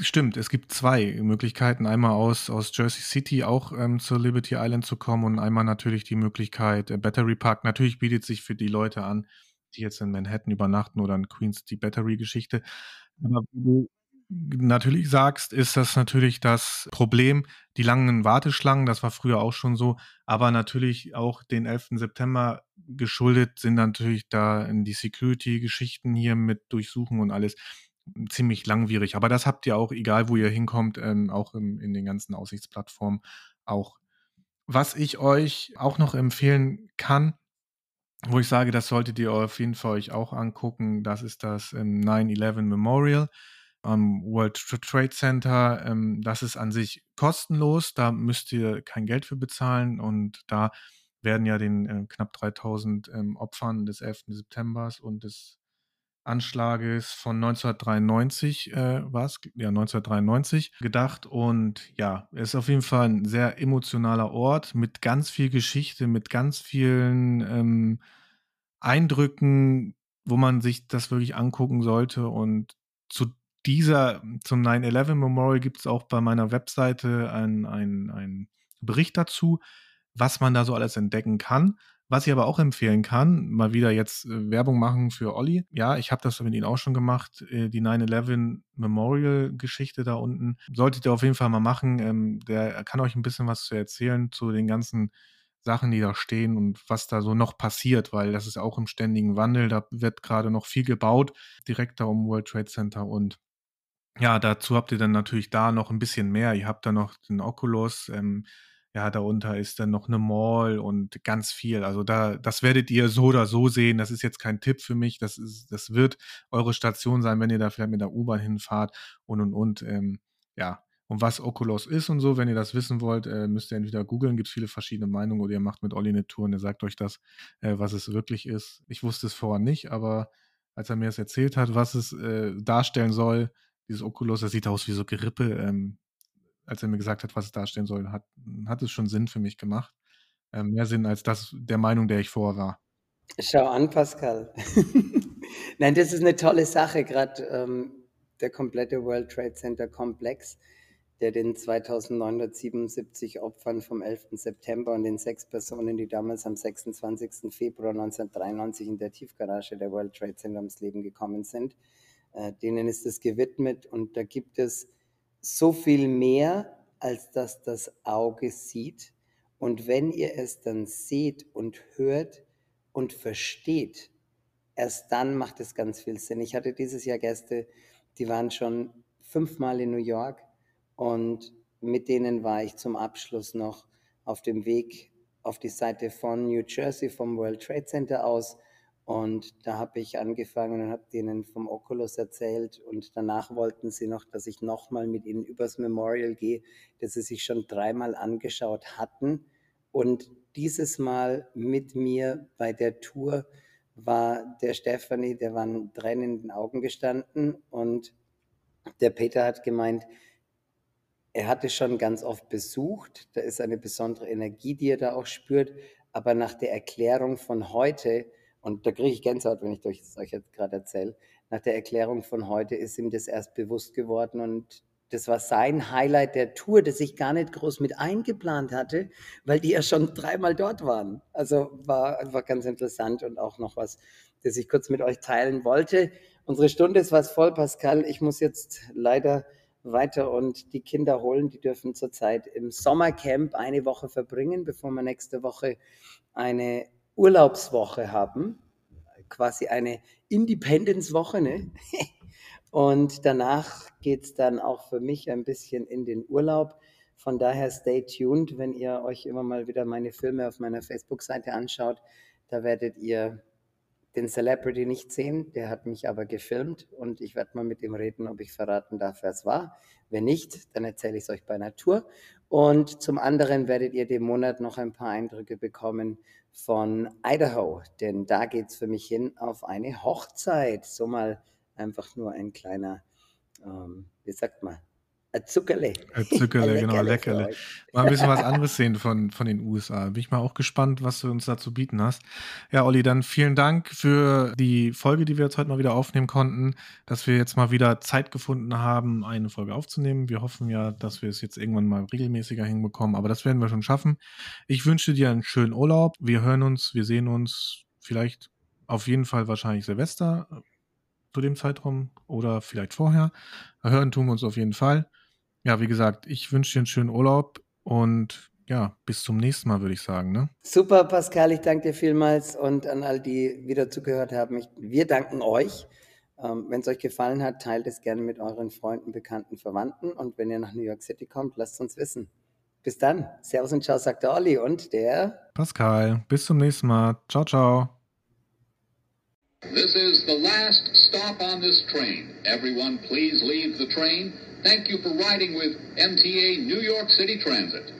Stimmt, es gibt zwei Möglichkeiten. Einmal aus, aus Jersey City auch ähm, zur Liberty Island zu kommen und einmal natürlich die Möglichkeit, äh, Battery Park. Natürlich bietet sich für die Leute an, die jetzt in Manhattan übernachten oder in Queens die Battery-Geschichte. Aber wie du natürlich sagst, ist das natürlich das Problem, die langen Warteschlangen, das war früher auch schon so, aber natürlich auch den 11. September geschuldet sind natürlich da in die Security-Geschichten hier mit Durchsuchen und alles ziemlich langwierig. Aber das habt ihr auch, egal wo ihr hinkommt, ähm, auch im, in den ganzen Aussichtsplattformen auch. Was ich euch auch noch empfehlen kann, wo ich sage, das solltet ihr auf jeden Fall euch auch angucken, das ist das 9-11 Memorial am World Trade Center. Ähm, das ist an sich kostenlos, da müsst ihr kein Geld für bezahlen und da werden ja den äh, knapp 3000 ähm, Opfern des 11. September und des Anschlages von 1993 äh, war es, ja 1993 gedacht und ja, es ist auf jeden Fall ein sehr emotionaler Ort mit ganz viel Geschichte, mit ganz vielen ähm, Eindrücken, wo man sich das wirklich angucken sollte und zu dieser, zum 9-11 Memorial gibt es auch bei meiner Webseite einen ein Bericht dazu, was man da so alles entdecken kann. Was ich aber auch empfehlen kann, mal wieder jetzt äh, Werbung machen für Olli. Ja, ich habe das mit ihm auch schon gemacht, äh, die 9-11 Memorial-Geschichte da unten. Solltet ihr auf jeden Fall mal machen. Ähm, der kann euch ein bisschen was zu erzählen zu den ganzen Sachen, die da stehen und was da so noch passiert, weil das ist auch im ständigen Wandel. Da wird gerade noch viel gebaut, direkt da um World Trade Center und ja, dazu habt ihr dann natürlich da noch ein bisschen mehr. Ihr habt da noch den Oculus, ähm, ja, darunter ist dann noch eine Mall und ganz viel. Also da das werdet ihr so oder so sehen. Das ist jetzt kein Tipp für mich. Das ist das wird eure Station sein, wenn ihr da vielleicht mit der U-Bahn hinfahrt und, und, und. Ähm, ja, und was Oculus ist und so, wenn ihr das wissen wollt, äh, müsst ihr entweder googeln, gibt es viele verschiedene Meinungen oder ihr macht mit Olli eine Tour und er sagt euch das, äh, was es wirklich ist. Ich wusste es vorher nicht, aber als er mir das erzählt hat, was es äh, darstellen soll, dieses Oculus, das sieht aus wie so Gerippe. Ähm, als er mir gesagt hat, was es darstellen soll, hat, hat es schon Sinn für mich gemacht. Ähm, mehr Sinn als das der Meinung, der ich vorher war. Schau an, Pascal. [laughs] Nein, das ist eine tolle Sache, gerade ähm, der komplette World Trade Center Komplex, der den 2977 Opfern vom 11. September und den sechs Personen, die damals am 26. Februar 1993 in der Tiefgarage der World Trade Center ums Leben gekommen sind, äh, denen ist es gewidmet und da gibt es so viel mehr, als dass das Auge sieht. Und wenn ihr es dann seht und hört und versteht, erst dann macht es ganz viel Sinn. Ich hatte dieses Jahr Gäste, die waren schon fünfmal in New York und mit denen war ich zum Abschluss noch auf dem Weg auf die Seite von New Jersey vom World Trade Center aus und da habe ich angefangen und habe denen vom Oculus erzählt. Und danach wollten sie noch, dass ich nochmal mit ihnen übers Memorial gehe, das sie sich schon dreimal angeschaut hatten. Und dieses Mal mit mir bei der Tour war der Stefanie, der war in tränenden Augen gestanden. Und der Peter hat gemeint, er hatte schon ganz oft besucht. Da ist eine besondere Energie, die er da auch spürt. Aber nach der Erklärung von heute, und da kriege ich Gänsehaut, wenn ich das euch jetzt gerade erzähle. Nach der Erklärung von heute ist ihm das erst bewusst geworden und das war sein Highlight der Tour, das ich gar nicht groß mit eingeplant hatte, weil die ja schon dreimal dort waren. Also war einfach ganz interessant und auch noch was, das ich kurz mit euch teilen wollte. Unsere Stunde ist fast voll, Pascal. Ich muss jetzt leider weiter und die Kinder holen. Die dürfen zurzeit im Sommercamp eine Woche verbringen, bevor wir nächste Woche eine Urlaubswoche haben, quasi eine Independence-Woche. Ne? [laughs] Und danach geht es dann auch für mich ein bisschen in den Urlaub. Von daher stay tuned, wenn ihr euch immer mal wieder meine Filme auf meiner Facebook-Seite anschaut. Da werdet ihr den Celebrity nicht sehen, der hat mich aber gefilmt und ich werde mal mit ihm reden, ob ich verraten darf, wer es war. Wenn nicht, dann erzähle ich es euch bei Natur. Und zum anderen werdet ihr dem Monat noch ein paar Eindrücke bekommen von Idaho, denn da geht es für mich hin auf eine Hochzeit. So mal einfach nur ein kleiner, ähm, wie sagt man, Ein Zuckerle. Ein Zuckerle, [laughs] Ein genau, Leckerle. Mal ein bisschen was [laughs] anderes sehen von, von den USA. Bin ich mal auch gespannt, was du uns da zu bieten hast. Ja, Olli, dann vielen Dank für die Folge, die wir jetzt heute mal wieder aufnehmen konnten, dass wir jetzt mal wieder Zeit gefunden haben, eine Folge aufzunehmen. Wir hoffen ja, dass wir es jetzt irgendwann mal regelmäßiger hinbekommen, aber das werden wir schon schaffen. Ich wünsche dir einen schönen Urlaub. Wir hören uns, wir sehen uns vielleicht auf jeden Fall wahrscheinlich Silvester äh, zu dem Zeitraum oder vielleicht vorher. Hören tun wir uns auf jeden Fall. Ja, wie gesagt, ich wünsche dir einen schönen Urlaub und ja, bis zum nächsten Mal, würde ich sagen. Ne? Super, Pascal, ich danke dir vielmals und an all die wieder zugehört haben. Ich, wir danken euch. Ähm, wenn es euch gefallen hat, teilt es gerne mit euren Freunden, Bekannten, Verwandten und wenn ihr nach New York City kommt, lasst uns wissen. Bis dann. Servus und ciao, sagt der Olli und der Pascal, bis zum nächsten Mal. Ciao, ciao. This is the last stop on this train. Everyone, please leave the train. Thank you for riding with MTA New York City Transit.